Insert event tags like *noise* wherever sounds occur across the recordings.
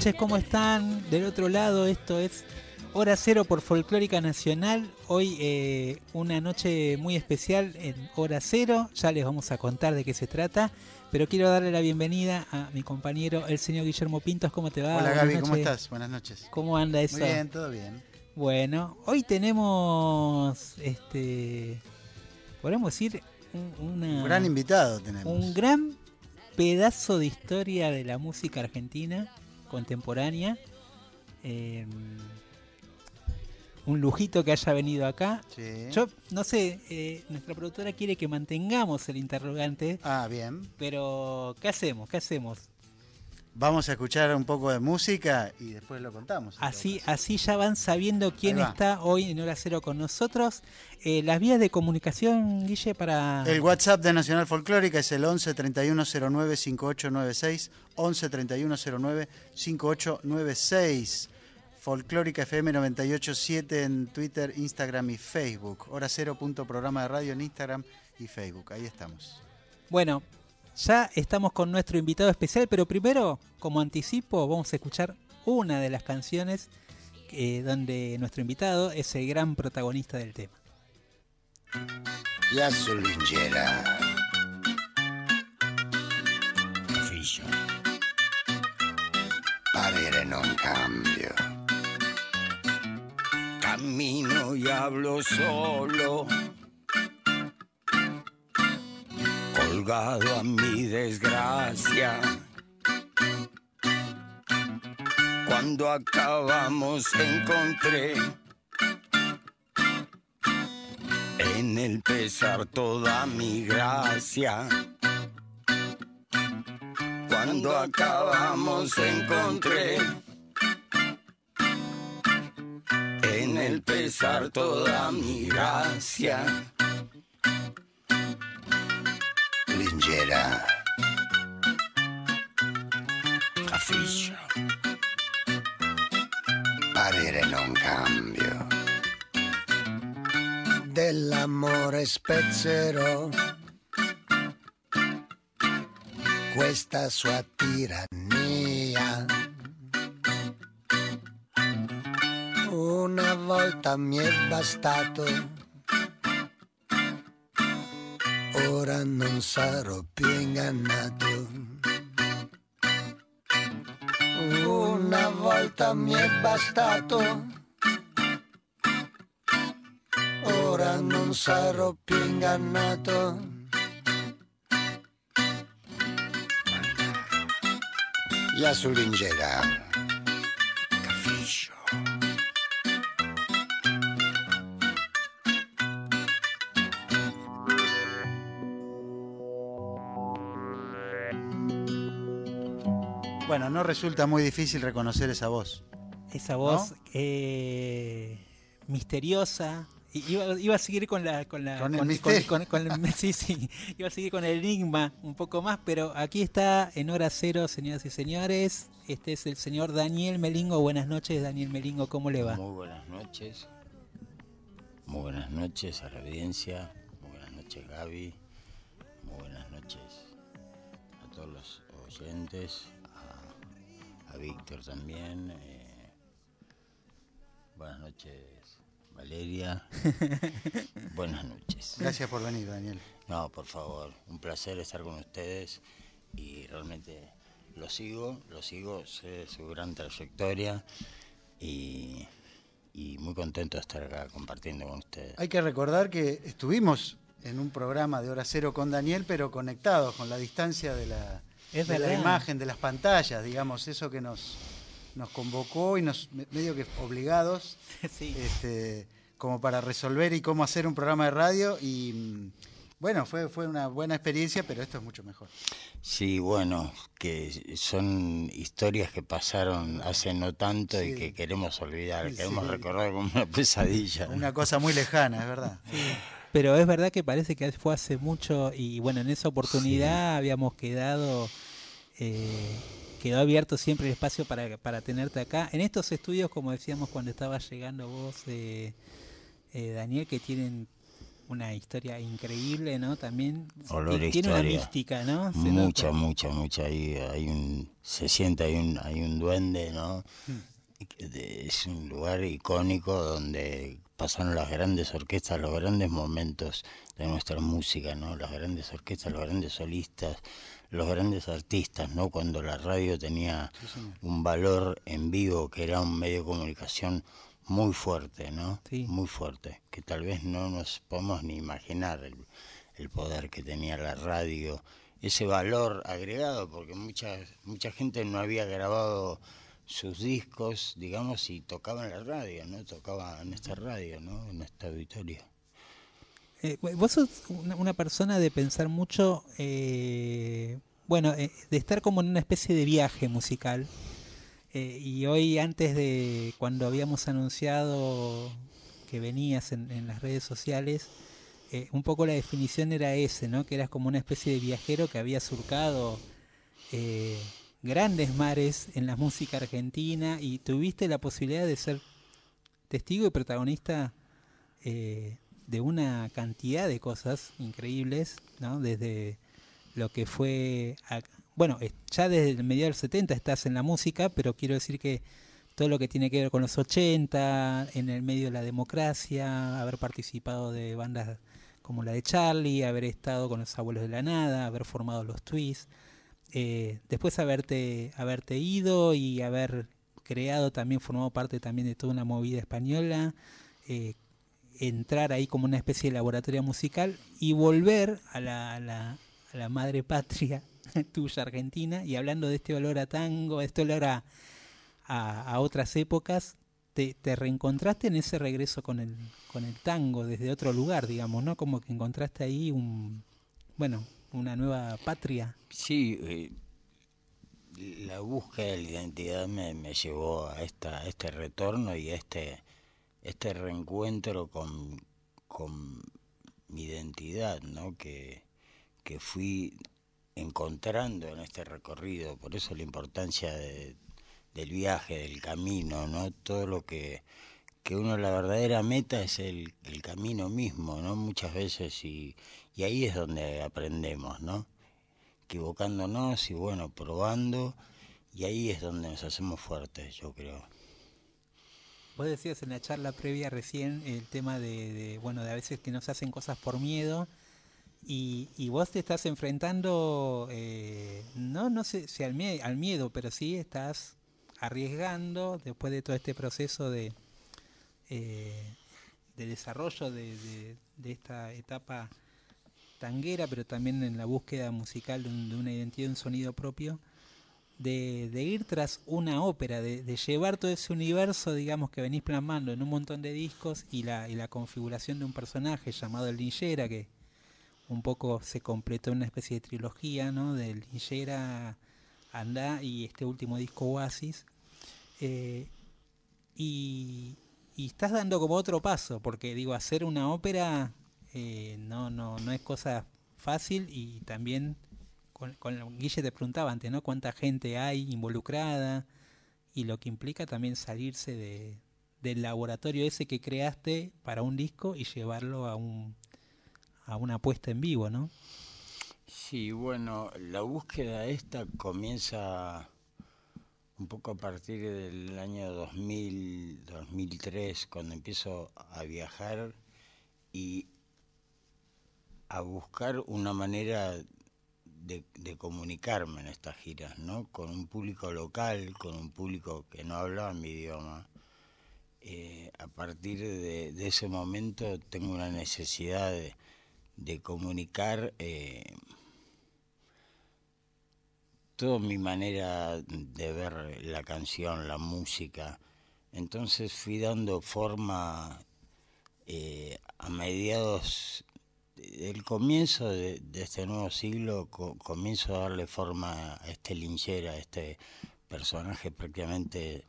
Noches, ¿cómo están? Del otro lado, esto es Hora Cero por Folclórica Nacional. Hoy eh, una noche muy especial en Hora Cero. Ya les vamos a contar de qué se trata. Pero quiero darle la bienvenida a mi compañero, el señor Guillermo Pintos. ¿Cómo te va? Hola Gaby, ¿cómo estás? Buenas noches. ¿Cómo anda eso? Muy bien, todo bien. Bueno, hoy tenemos, este, podemos decir, una- Un gran invitado tenemos. un gran pedazo de historia de la música argentina contemporánea. Eh, un lujito que haya venido acá. Sí. Yo no sé, eh, nuestra productora quiere que mantengamos el interrogante, Ah, bien. pero ¿qué hacemos? ¿Qué hacemos? Vamos a escuchar un poco de música y después lo contamos. Así, así ya van sabiendo quién va. está hoy en Hora Cero con nosotros. Eh, las vías de comunicación, Guille, para... El WhatsApp de Nacional Folclórica es el 11 3109 5896. 11 3109 5896. Folclórica FM 987 en Twitter, Instagram y Facebook. Hora cero punto programa de radio en Instagram y Facebook. Ahí estamos. Bueno, ya estamos con nuestro invitado especial, pero primero, como anticipo, vamos a escuchar una de las canciones eh, donde nuestro invitado es el gran protagonista del tema. La solingera. Figlio. Parere non cambio. Cammino y hablo solo. Colgado a mi desgracia. Cuando acabamos encontré en el pesar toda mi gracia. Cuando acabamos encontré en el pesar toda mi gracia. Lingera. Cafiggio. Parere non cambio dell'amore spezzerò questa sua tirannia. Una volta mi è bastato, ora non sarò più ingannato. Una volta mi è bastato. ora non sarò più ingannato. La sullingera. Capisco. Bueno, no resulta muy difícil reconocer esa voz. Esa voz eh, misteriosa. Iba, iba a seguir con la con la Con el misterio. con- con el- *laughs* sí, sí, iba a seguir con el enigma un poco más, pero aquí está en hora cero, señoras y señores. Este es el señor Daniel Melingo. Buenas noches, Daniel Melingo, ¿cómo le va? Muy buenas noches. Muy buenas noches a la audiencia. Muy buenas noches, Gaby. Muy buenas noches a todos los oyentes. A, Víctor también. eh, buenas noches, Valeria. *laughs* buenas noches. Gracias por venir, Daniel. No, por favor, un placer estar con ustedes y realmente lo sigo, lo sigo, sé su gran trayectoria y, y muy contento de estar acá compartiendo con ustedes. Hay que recordar que estuvimos en un programa de hora cero con Daniel, pero conectados con la distancia de la, Es de la imagen, de las pantallas, digamos, eso que nos, nos convocó y nos medio que obligados, *laughs* este, como para resolver y cómo hacer un programa de radio y bueno, fue, fue una buena experiencia, pero esto es mucho mejor. Sí, bueno, que son historias que pasaron hace no tanto y que queremos olvidar, queremos recordar como una pesadilla. Una cosa muy lejana, es verdad. Pero es verdad que parece que fue hace mucho y bueno, en esa oportunidad habíamos quedado, eh, quedó abierto siempre el espacio para, para tenerte acá. En estos estudios, como decíamos cuando estaba llegando vos, eh, eh, Daniel, que tienen una historia increíble, ¿no? También tiene una mística, ¿no? mucha, mucha, mucha. Hay, hay un, se siente, hay un, hay un duende, ¿no? Hmm. Es un lugar icónico donde pasaron las grandes orquestas, los grandes momentos de nuestra música, ¿no? Las grandes orquestas, los grandes solistas, los grandes artistas, ¿no? Cuando la radio tenía un valor en vivo, que era un medio de comunicación muy fuerte, ¿no? Muy fuerte, que tal vez no nos podemos ni imaginar el, poder que tenía la radio, ese valor agregado, porque mucha, mucha gente no había grabado sus discos, digamos, y tocaba en la radio, ¿no? Tocaba en esta radio, ¿no? En esta auditorio. Eh, vos sos una, persona de pensar mucho, eh, bueno, eh, de estar como en una especie de viaje musical. Eh, y hoy, antes de cuando habíamos anunciado que venías en, las redes sociales, eh, un poco la definición era ese, ¿no? Que eras como una especie de viajero que había surcado eh, grandes mares en la música argentina y tuviste la posibilidad de ser testigo y protagonista de una cantidad de cosas increíbles, ¿no? Desde lo que fue bueno, ya desde el medio del 70 estás en la música, pero quiero decir que todo lo que tiene que ver con los 80, en el medio de la democracia, haber participado de bandas como la de Charlie, haber estado con los abuelos de la nada, haber formado los Twists, eh, después haberte, haberte ido y haber creado también, formado parte también de toda una movida española, eh, entrar ahí como una especie de laboratorio musical y volver a la, a la madre patria *laughs* tuya argentina y hablando de este olor a tango, este olor a, a, otras épocas, te, te, reencontraste en ese regreso con el, con el tango desde otro lugar, digamos, ¿no? Como que encontraste ahí un, bueno, una nueva patria. Sí, eh, la búsqueda de la identidad me, me llevó a, esta, este retorno y este, este reencuentro con, con mi identidad, ¿no? Que, que fui encontrando en este recorrido, por eso la importancia del viaje, del camino, ¿no? Todo lo que, que uno la verdadera meta es el, el camino mismo, ¿no? Muchas veces y, y ahí es donde aprendemos, ¿no? Equivocándonos y bueno, probando y ahí es donde nos hacemos fuertes, yo creo. Vos decías en la charla previa recién el tema de, bueno, de a veces que nos hacen cosas por miedo y, y vos te estás enfrentando, eh, no, no sé si al, al miedo, pero sí estás arriesgando después de todo este proceso de, eh, de desarrollo de, de, esta etapa tanguera, pero también en la búsqueda musical de, una identidad, un sonido propio, de, ir tras una ópera, de, de, llevar todo ese universo, digamos, que venís plasmando en un montón de discos y la, y configuración de un personaje llamado el Linchera, que un poco se completó una especie de trilogía, ¿no? Del Linchera, Andá y este último disco Oasis. Eh, y, estás dando como otro paso, porque digo, hacer una ópera eh, no, no, no es cosa fácil y también con, con Guille te preguntaba antes, ¿no? Cuánta gente hay involucrada y lo que implica también salirse de, del laboratorio ese que creaste para un disco y llevarlo a un a una puesta en vivo, ¿no? Sí, bueno, la búsqueda esta comienza un poco a partir del año 2000, 2003, cuando empiezo a viajar y a buscar una manera de, comunicarme en estas giras, ¿no? Con un público local, con un público que no hablaba mi idioma. Eh, a partir de, ese momento tengo una necesidad de, comunicar eh, gustó mi manera de ver la canción, la música. Entonces fui dando forma eh, a mediados del comienzo de, este nuevo siglo, comienzo a darle forma a este linchera, a este personaje prácticamente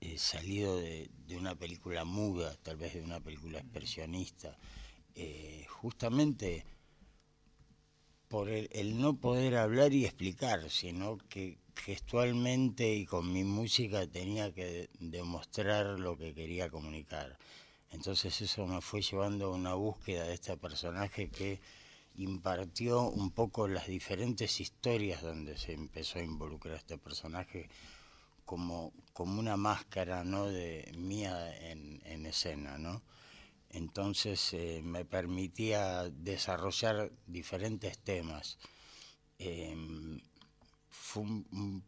eh, salido de, una película muda, tal vez de una película expresionista, eh, justamente por el, no poder hablar y explicar, sino que gestualmente y con mi música tenía que demostrar lo que quería comunicar. Entonces eso me fue llevando a una búsqueda de este personaje que impartió un poco las diferentes historias donde se empezó a involucrar este personaje como, como una máscara ¿no? de mía en, en escena, ¿no? Entonces eh, me permitía desarrollar diferentes temas. Em, fue un,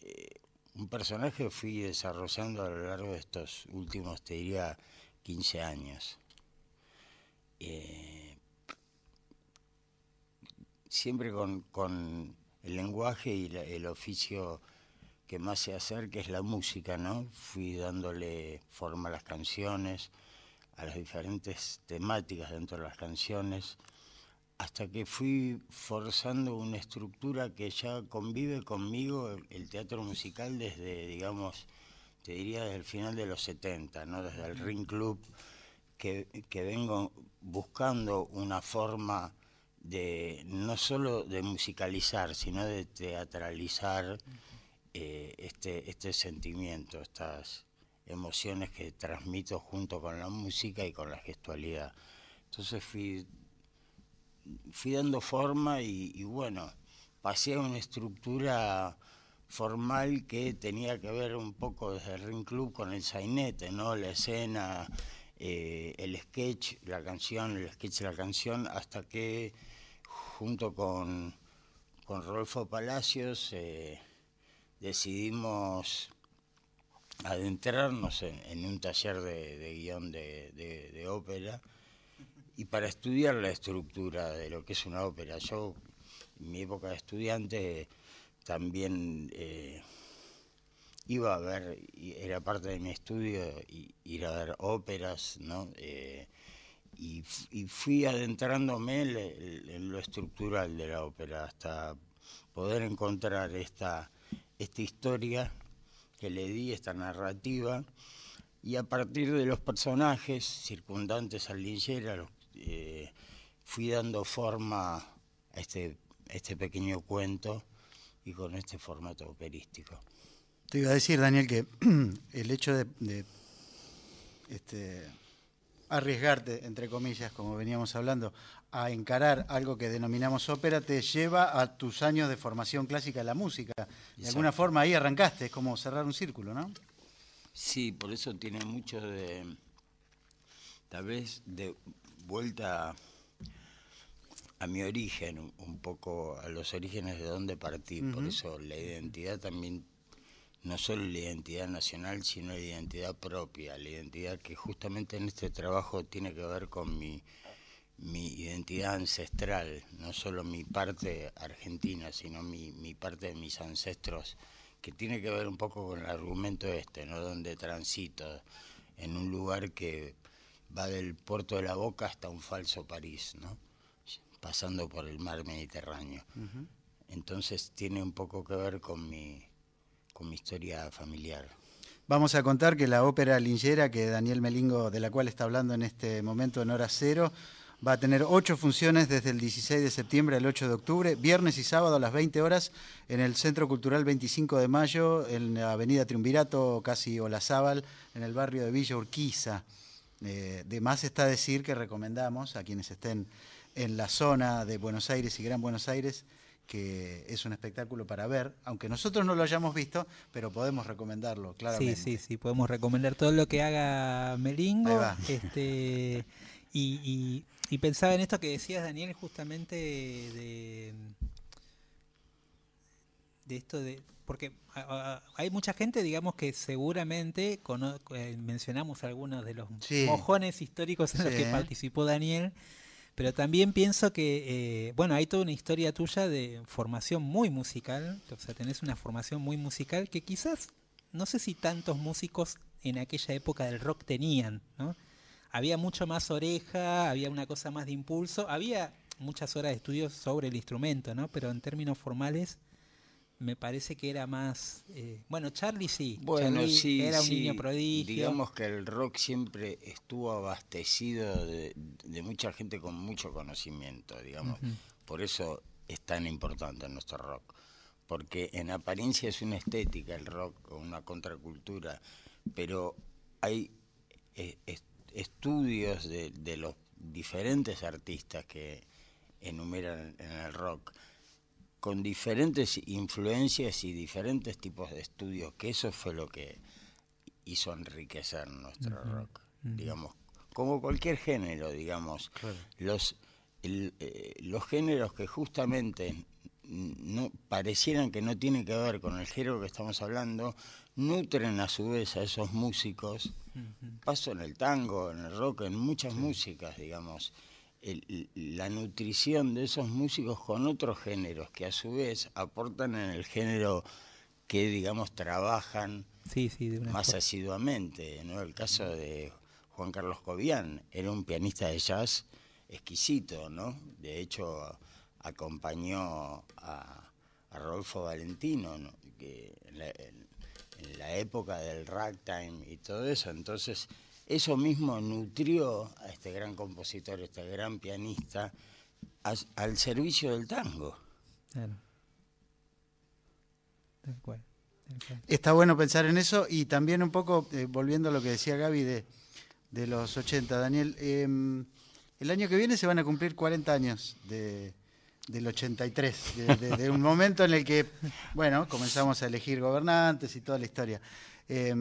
eh, un, personaje que fui desarrollando a lo largo de estos últimos, te diría, 15 años. Eh, siempre con, el lenguaje y el oficio que más se hacer, que es la música, ¿no? Fui dándole forma a las canciones, a las diferentes temáticas dentro de las canciones, hasta que fui forzando una estructura que ya convive conmigo el, teatro musical desde, digamos, te diría desde el final de los 70, ¿no? Desde el Ring Club, que, que vengo buscando una forma de no solo de musicalizar, sino de teatralizar eh, este, este sentimiento, estas emociones que transmito junto con la música y con la gestualidad. Entonces fui, fui dando forma y, bueno, pasé a una estructura formal que tenía que ver un poco desde el Ring Club con el sainete, ¿no? La escena, eh, el sketch, la canción, el sketch, la canción, hasta que junto con, con Rodolfo Palacios eh, decidimos adentrarnos en, un taller de, guion de, ópera y para estudiar la estructura de lo que es una ópera. Yo, en mi época de estudiante, también eh, iba a ver, era parte de mi estudio, ir a ver óperas, ¿no? Eh, y, fui adentrándome en, lo estructural de la ópera hasta poder encontrar esta esta historia que le di, esta narrativa, y a partir de los personajes circundantes al linchera, eh, fui dando forma a este, este pequeño cuento y con este formato operístico. Te iba a decir, Daniel, que *clears throat* el hecho de, de este, arriesgarte, entre comillas, como veníamos hablando, a encarar algo que denominamos ópera, te lleva a tus años de formación clásica en la música. De alguna forma ahí arrancaste, es como cerrar un círculo, ¿no? Sí, por eso tiene mucho de, tal vez, de vuelta a mi origen, un poco a los orígenes de dónde partí. Por eso la identidad también no solo la identidad nacional, sino la identidad propia, la identidad que justamente en este trabajo tiene que ver con mi, mi identidad ancestral, no solo mi parte argentina, sino mi, mi parte de mis ancestros, que tiene que ver un poco con el argumento este, ¿no? Donde transito en un lugar que va del puerto de la Boca hasta un falso París, ¿no? Pasando por el mar Mediterráneo. Entonces tiene un poco que ver con mi con mi historia familiar. Vamos a contar que la ópera Lingera, que Daniel Melingo, de la cual está hablando en este momento en hora cero, va a tener ocho funciones desde el 16 de septiembre al 8 de octubre, viernes y sábado a las 20 horas en el Centro Cultural 25 de Mayo, en la Avenida Triunvirato, casi Olazábal, en el barrio de Villa Urquiza. Eh, de más está decir que recomendamos a quienes estén en la zona de Buenos Aires y Gran Buenos Aires que es un espectáculo para ver, aunque nosotros no lo hayamos visto, pero podemos recomendarlo, claramente. Sí, sí, sí, podemos recomendar todo lo que haga Melingo. Este, y, y, pensaba en esto que decías, Daniel, justamente de, de esto de... Porque hay mucha gente, digamos, que seguramente eh, mencionamos algunos de los mojones históricos en los que participó Daniel, Pero también pienso que, eh, bueno, hay toda una historia tuya de formación muy musical, o sea, tenés una formación muy musical que quizás, no sé si tantos músicos en aquella época del rock tenían, ¿no? Había mucho más oreja, había una cosa más de impulso, había muchas horas de estudio sobre el instrumento, ¿no? Pero en términos formales me parece que era más... eh, bueno, Charlie sí. Bueno, Charlie sí, Era un sí. niño prodigio. Digamos que el rock siempre estuvo abastecido de, de mucha gente con mucho conocimiento, digamos. Por eso es tan importante nuestro rock. Porque en apariencia es una estética el rock, o una contracultura, pero hay eh, est- estudios de, de los diferentes artistas que enumeran en el rock con diferentes influencias y diferentes tipos de estudios, que eso fue lo que hizo enriquecer nuestro rock, digamos, como cualquier género, digamos, los el, eh, los géneros que justamente no parecieran que no tienen que ver con el género que estamos hablando, nutren a su vez a esos músicos. Paso en el tango, en el rock, en muchas músicas, digamos. El- la nutrición de esos músicos con otros géneros que a su vez aportan en el género que, digamos, trabajan Sí, sí, de una más forma. asiduamente. ¿no? El caso de Juan Carlos Cobian, era un pianista de jazz exquisito, ¿no? De hecho, acompañó a, a Rodolfo Valentino, ¿no? que en la, en- en la época del ragtime y todo eso. Entonces, eso mismo nutrió a este gran compositor, este gran pianista, al servicio del tango. Claro. Tal cual. tal cual. Está bueno pensar en eso y también un poco, eh, volviendo a lo que decía Gaby de, de los 80, Daniel, eh, el año que viene se van a cumplir 40 años de, del 83, de, de- de un momento en el que, bueno, comenzamos a elegir gobernantes y toda la historia. Eh,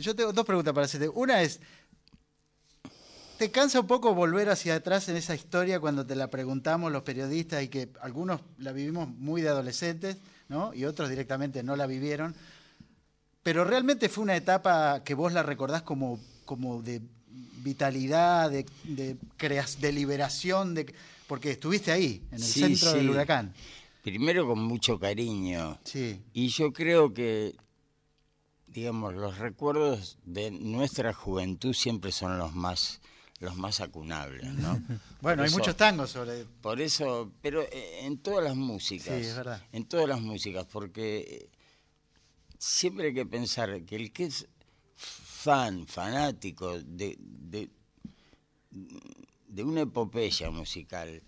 yo tengo dos preguntas para hacerte. Una es, ¿te cansa un poco volver hacia atrás en esa historia cuando te la preguntamos los periodistas y que algunos la vivimos muy de adolescentes, ¿no? Y otros directamente no la vivieron. Pero realmente fue una etapa que vos la recordás como, como de vitalidad, de, de, creas- de liberación, de, porque estuviste ahí, en el Sí, centro del huracán. Primero con mucho cariño. Sí, Y yo creo que, digamos, los recuerdos de nuestra juventud siempre son los más, los más acunables, ¿no? *laughs* bueno, Por hay eso- muchos tangos sobre... Por eso, pero eh, en todas las músicas. Sí, es verdad. En todas las músicas, porque eh, siempre hay que pensar que el que es fan, fanático de, de, de una epopeya musical,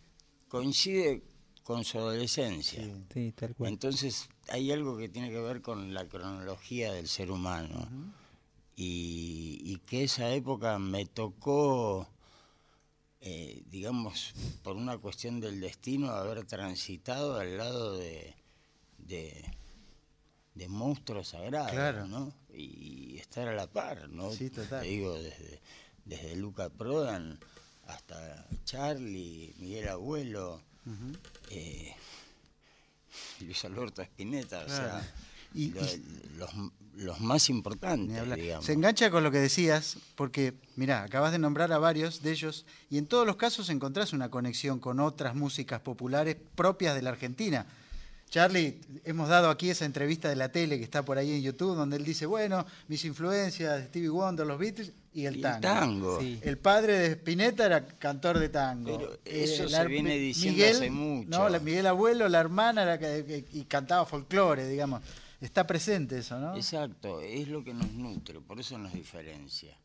coincide con su adolescencia. Sí. Sí, tal cual. Entonces hay algo que tiene que ver con la cronología del ser humano y, y que esa época me tocó, eh, digamos, por una cuestión del destino, haber transitado al lado de, de, de monstruos sagrados, Claro. ¿no? Y estar a la par, ¿no? Sí, total. Te digo, desde, desde Luca Prodan hasta Charlie, Miguel Abuelo, eh, *laughs* Luis Alberto Spinetta, o sea, Y- lo- y- los, los más importantes, digamos. Se engancha con lo que decías, porque, mirá, acabas de nombrar a varios de ellos, y en todos los casos encontrás una conexión con otras músicas populares propias de la Argentina. Charlie, hemos dado aquí esa entrevista de la tele que está por ahí en YouTube, donde él dice, bueno, mis influencias, Stevie Wonder, los Beatles y el tango. tango. Sí. El padre de Spinetta era cantor de tango. Pero eso se viene diciendo Miguel, hace mucho. No, la- Miguel Abuelo, la hermana, era que, que- y cantaba folclore, digamos. Está presente eso, ¿no? Exacto, es lo que nos nutre, por eso nos diferencia.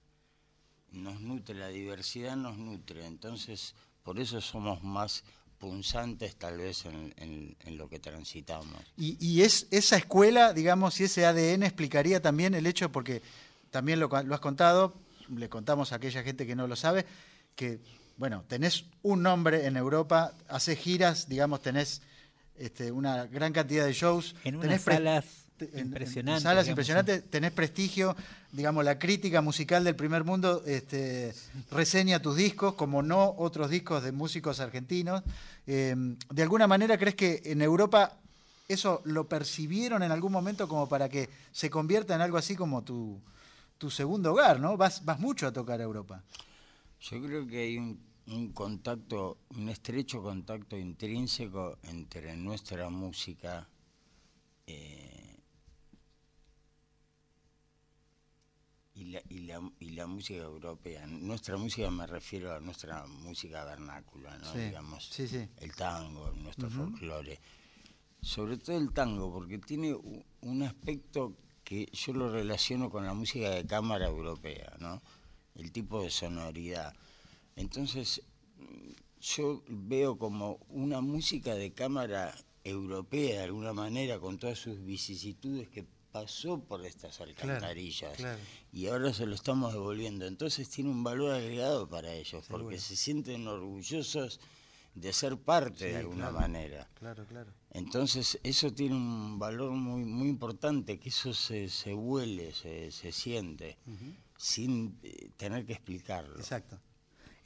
Nos nutre, la diversidad nos nutre, entonces por eso somos más punzantes tal vez en, en- en lo que transitamos. Y, y es esa escuela, digamos, y ese ADN explicaría también el hecho, porque también lo, lo has contado, le contamos a aquella gente que no lo sabe, que, bueno, tenés un nombre en Europa, haces giras, digamos, tenés este, una gran cantidad de shows. En tenés unas pre- salas impresionantes. salas digamos, impresionantes, tenés prestigio, digamos, la crítica musical del primer mundo este, reseña tus discos, como no otros discos de músicos argentinos. Eh, ¿De alguna manera crees que en Europa eso lo percibieron en algún momento como para que se convierta en algo así como tu, tu segundo hogar, ¿no? Vas, vas mucho a tocar a Europa. Yo creo que hay un un contacto, un estrecho contacto intrínseco entre nuestra música eh, y, la, y, la, y la música europea. Nuestra música me refiero a nuestra música vernácula, ¿no? Sí, digamos, sí, sí. el tango, nuestro folclore. Sobre todo el tango, porque tiene un aspecto que yo lo relaciono con la música de cámara europea, ¿no? El tipo de sonoridad. Entonces, yo veo como una música de cámara europea, de alguna manera, con todas sus vicisitudes que pasó por estas alcantarillas claro. y ahora se lo estamos devolviendo. Entonces tiene un valor agregado para ellos, porque se sienten orgullosos de ser parte de alguna manera. Claro, claro. Entonces eso tiene un valor muy muy importante, que eso se, se huele, se, se siente, sin eh, tener que explicarlo. Exacto.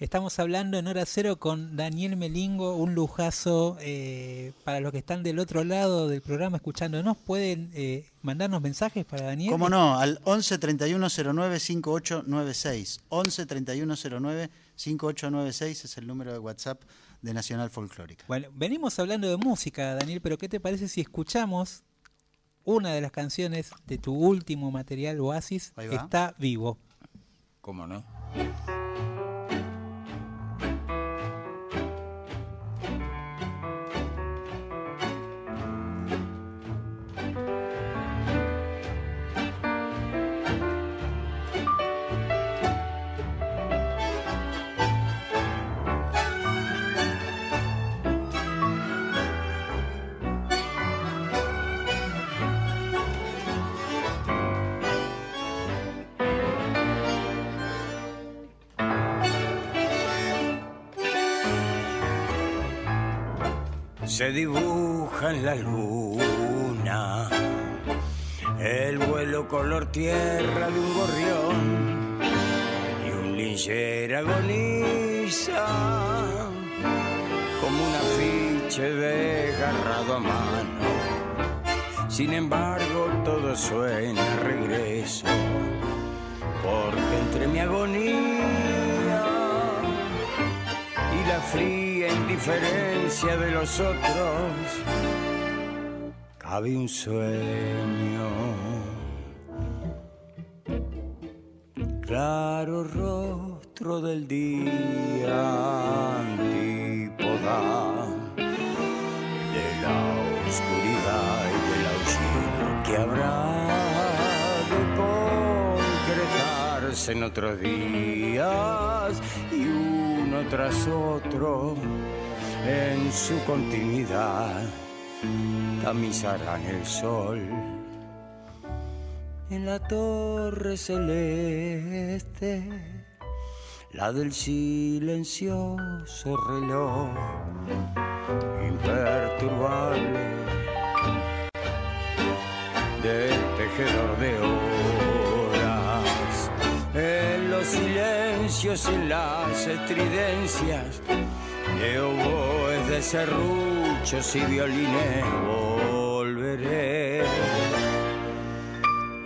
Estamos hablando en hora cero con Daniel Melingo, un lujazo eh, para los que están del otro lado del programa escuchándonos. ¿Pueden eh, mandarnos mensajes para Daniel? ¿Cómo no? Al 11 31 09 5896. 11 31 09 5896 es el número de WhatsApp de Nacional Folclórica. Bueno, venimos hablando de música, Daniel, pero ¿qué te parece si escuchamos una de las canciones de tu último material, Oasis? Está vivo. ¿Cómo no? Se dibuja en la luna el vuelo color tierra de un gorrión y un lincher agoniza como un afiche desgarrado a mano. Sin embargo, todo suena regreso, porque entre mi agonía y la fría indiferencia de los otros cabe un sueño. Claro rostro del día antípoda de la oscuridad y del aullido que habrá de concretarse en otros días y uno tras otro en su continuidad tamizarán el sol. En la torre celeste, la del silencioso reloj imperturbable de tejedor de horas, en los silencios y las estridencias de oboes, de serruchos y violines volveré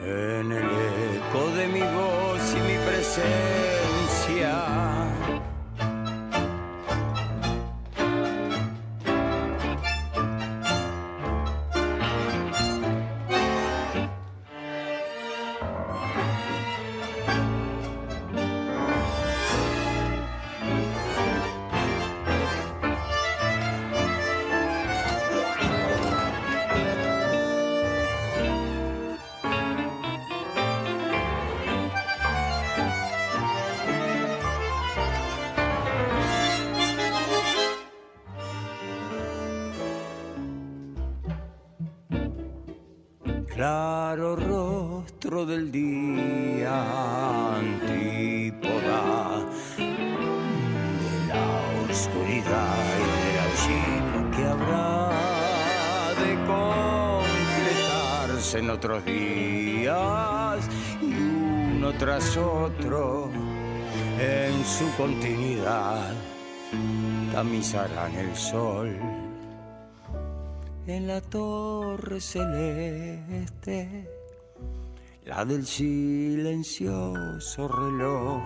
en el eco de mi voz y mi presencia. Claro rostro del día antípoda de la oscuridad y del aullido que habrá de concretarse en otros días y uno tras otro en su continuidad tamizarán el sol en la torre celeste, la del silencioso reloj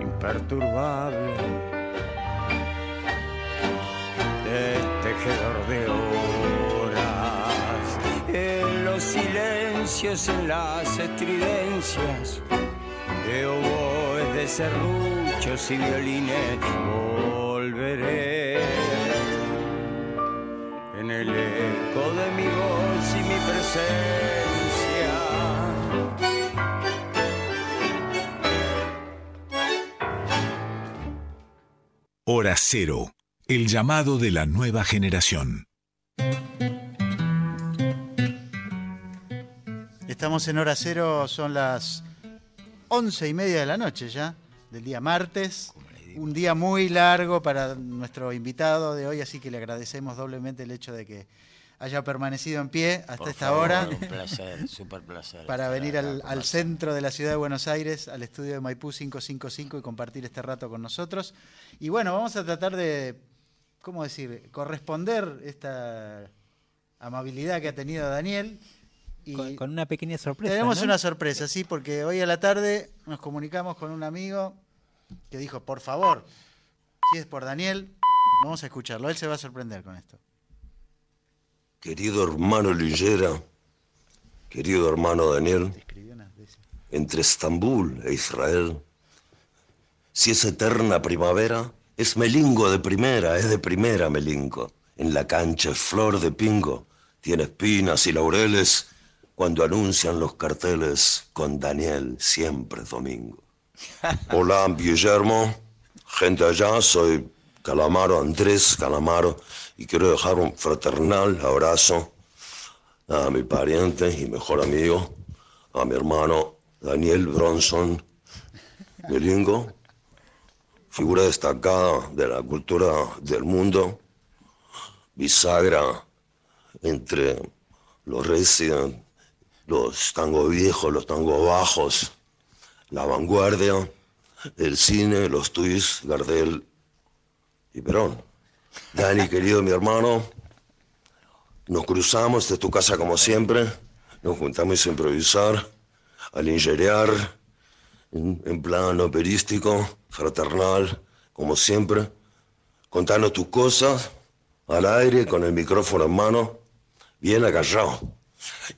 imperturbable del tejedor de horas, en los silencios, en las estridencias de oboes, de serruchos y violines, volveré el eco de mi voz y mi presencia. Hora Cero, el llamado de la nueva generación. Estamos en hora cero, son las once y media de la noche ya, del día martes. Un día muy largo para nuestro invitado de hoy, así que le agradecemos doblemente el hecho de que haya permanecido en pie hasta Por esta favor, hora Un *laughs* placer, súper placer. para venir al, centro de la ciudad de Buenos Aires, al estudio de Maipú 555 y compartir este rato con nosotros. Y bueno, vamos a tratar de, ¿cómo decir?, corresponder esta amabilidad que ha tenido Daniel. Y Con, con una pequeña sorpresa. tenemos ¿no? una sorpresa, sí, porque hoy a la tarde nos comunicamos con un amigo que dijo, por favor, si es por Daniel, vamos a escucharlo, él se va a sorprender con esto. Querido hermano Lillera, querido hermano Daniel, entre Estambul e Israel, si es eterna primavera, es melingo de primera, es de primera melingo. En la cancha es flor de pingo, tiene espinas y laureles cuando anuncian los carteles con Daniel siempre es domingo. Hola, Guillermo, gente allá, soy Calamaro, Andrés Calamaro, y quiero dejar un fraternal abrazo a mi pariente y mejor amigo, a mi hermano Daniel Bronson Melingo, figura destacada de la cultura del mundo, bisagra entre los resident, los tango viejos, los tango bajos, la vanguardia, el cine, los twists, Gardel y Perón. Dani, querido mi hermano, nos cruzamos de tu casa como siempre, nos juntamos a improvisar, a lingerear, en, plan operístico, fraternal, como siempre, contando tus cosas al aire con el micrófono en mano, bien agallado.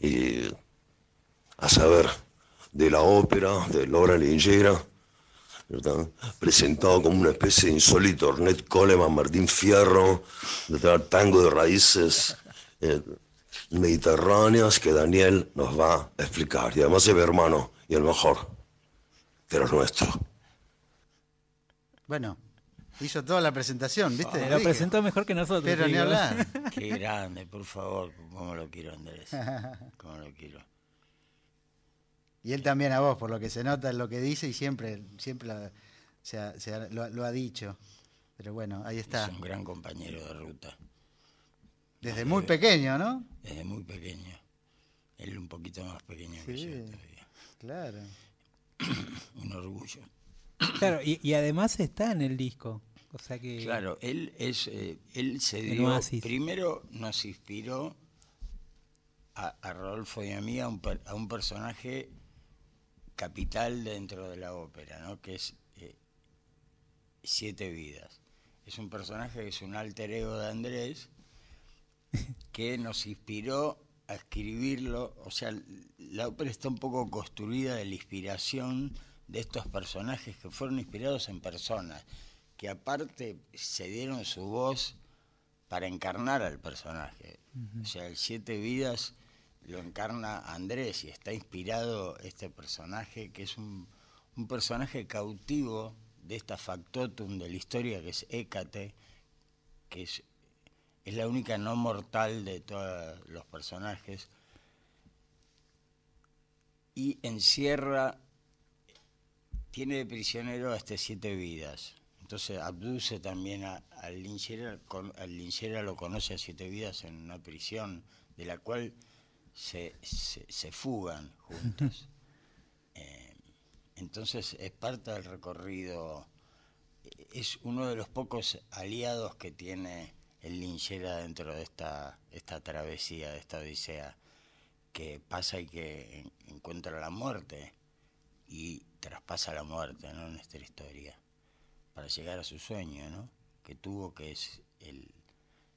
Y a saber, de la ópera, de Laura Lingera, ¿verdad? presentado como una especie de insólito Ornette Coleman, Martín Fierro, ¿verdad? tango de raíces eh, mediterráneas que Daniel nos va a explicar. Y además es mi hermano y el mejor de los nuestros. Bueno, hizo toda la presentación, ¿viste? Lo Dije. presentó mejor que nosotros. Pero ni hablar. *laughs* Qué grande, por favor, cómo lo quiero, Andrés. *laughs* Cómo lo quiero. Y él también a vos, por lo que se nota en lo que dice y siempre, siempre la- se ha- se ha- lo, lo ha dicho. Pero bueno, ahí está. Es un gran compañero de ruta, Desde muy pequeño, ¿no? desde muy pequeño. Él un poquito más pequeño que Sí. yo todavía. Claro. *clears throat* Un orgullo. *clears throat* Claro, y, y además está en el disco. O sea que. Claro, él es, eh, él se dio, oasis. primero nos inspiró a, a Rodolfo y a mí a un, per- a un personaje capital dentro de la ópera, ¿no? Que es eh, Siete Vidas. Es un personaje que es un alter ego de Andrés que nos inspiró a escribirlo, o sea, la ópera está un poco construida de la inspiración de estos personajes que fueron inspirados en personas, que aparte se dieron su voz para encarnar al personaje. O sea, el Siete Vidas lo encarna Andrés y está inspirado este personaje, que es un, un personaje cautivo de esta factotum de la historia que es Hécate, que es es la única no mortal de todos los personajes y encierra, tiene de prisionero a este siete vidas. Entonces abduce también a, al linchera, al linchera lo conoce a siete vidas en una prisión de la cual se, se, se fugan juntos. *laughs* Eh, entonces es parte del recorrido es uno de los pocos aliados que tiene el linchera dentro de esta, esta travesía, de esta odisea, que pasa y que en- encuentra la muerte y traspasa la muerte ¿no? en nuestra historia. para llegar a su sueño, ¿no? Que tuvo, que es el,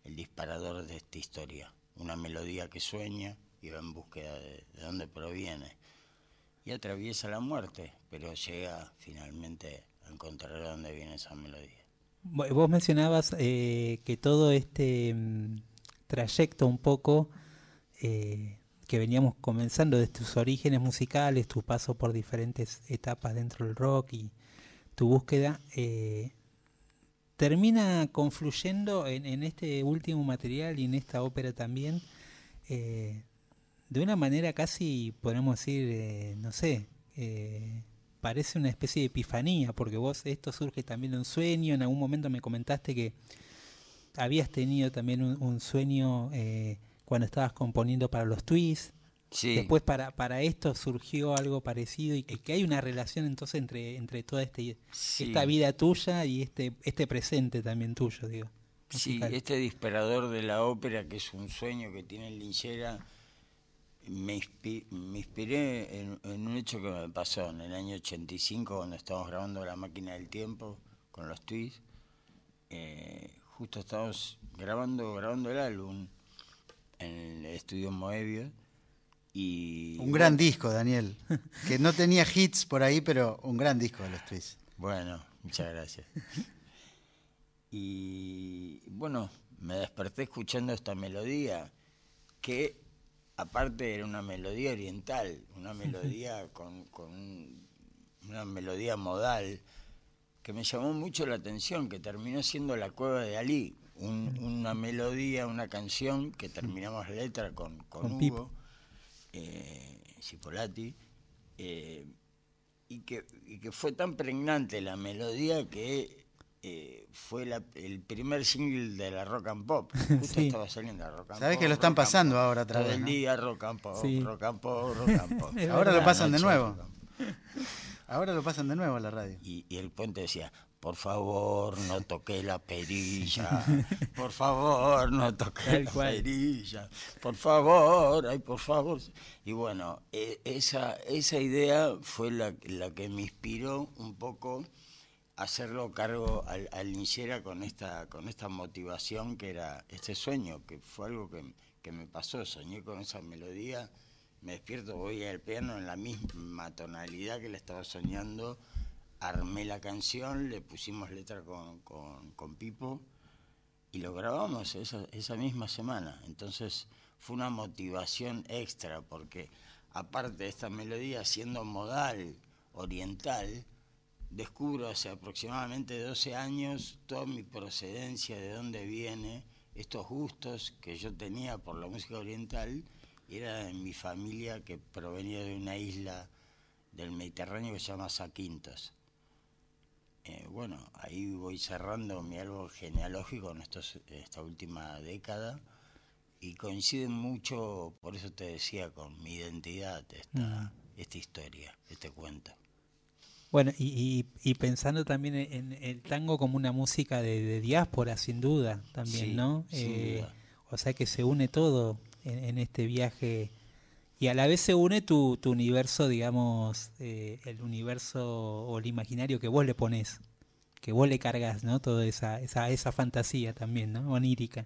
el disparador de esta historia. Una melodía que sueña y va en búsqueda de, de dónde proviene. Y atraviesa la muerte, pero llega finalmente a encontrar dónde viene esa melodía. Vo- Vos mencionabas eh, que todo este mm, trayecto un poco eh, que veníamos comenzando desde tus orígenes musicales, tu paso por diferentes etapas dentro del rock y tu búsqueda, eh, termina confluyendo en, este último material y en esta ópera también, de una manera casi, podemos decir, eh, no sé, eh, parece una especie de epifanía, porque vos esto surge también de un sueño, en algún momento me comentaste que habías tenido también un, un sueño eh, cuando estabas componiendo para los twists, Sí, después para, para esto surgió algo parecido y que, que hay una relación entonces entre, entre toda este, sí. esta vida tuya y este, este presente también tuyo, digo. Sí, este disparador de la ópera, que es un sueño que tiene Linchera, me, inspi- me inspiré en, en un hecho que me pasó en el año 85, cuando estábamos grabando La Máquina del Tiempo con los Twists. Eh, justo estábamos grabando, grabando el álbum en el estudio Moebius. Y, Un gran disco, Daniel. *laughs* Que no tenía hits por ahí, pero un gran disco de los Twists. Bueno, muchas gracias. Y bueno, me desperté escuchando esta melodía, que aparte era una melodía oriental, una melodía *laughs* con, con un- una melodía modal, que me llamó mucho la atención, que terminó siendo La Cueva de Ali, un- una melodía, una canción que terminamos letra con, con, Con Hugo eh, Cipolati, eh, y, que, y que fue tan pregnante la melodía que eh, fue la- el primer single de la rock and pop. *laughs* Justo Sí. estaba saliendo la rock and Sabés pop. que lo están pasando ahora otra Todo vez, el ¿no? día rock and pop, Sí. rock and pop, rock and pop. *laughs* Ahora lo pasan de nuevo. *laughs* Ahora lo pasan de nuevo a la radio. Y, y el puente decía, por favor, no toqué la perilla, por favor, no toqué la perilla, por favor, ay, por favor. Y bueno, e- esa, esa idea fue la, la que me inspiró un poco hacerlo cargo al, al con esta, con esta motivación que era este sueño, que fue algo que, que me pasó, soñé con esa melodía, me despierto, voy al piano en la misma tonalidad que le estaba soñando, armé la canción, le pusimos letra con, con, con Pipo y lo grabamos esa, esa misma semana. Entonces fue una motivación extra porque aparte de esta melodía siendo modal, oriental, descubro hace aproximadamente 12 años toda mi procedencia, de dónde viene, estos gustos que yo tenía por la música oriental, era de mi familia que provenía de una isla del Mediterráneo que se llama Saquintos. Eh, bueno, ahí voy cerrando mi árbol genealógico en estos, esta última década y coinciden mucho, por eso te decía, con mi identidad esta, esta historia, este cuento. Bueno, y, y, y pensando también en, el tango como una música de, de diáspora, sin duda, también, Sí, ¿no? Eh, duda. O sea que se une todo en, en este viaje y a la vez se une tu, tu universo, digamos, eh, el universo o el imaginario que vos le pones, que vos le cargas, ¿no? Toda esa, esa, esa fantasía también, ¿no? Onírica.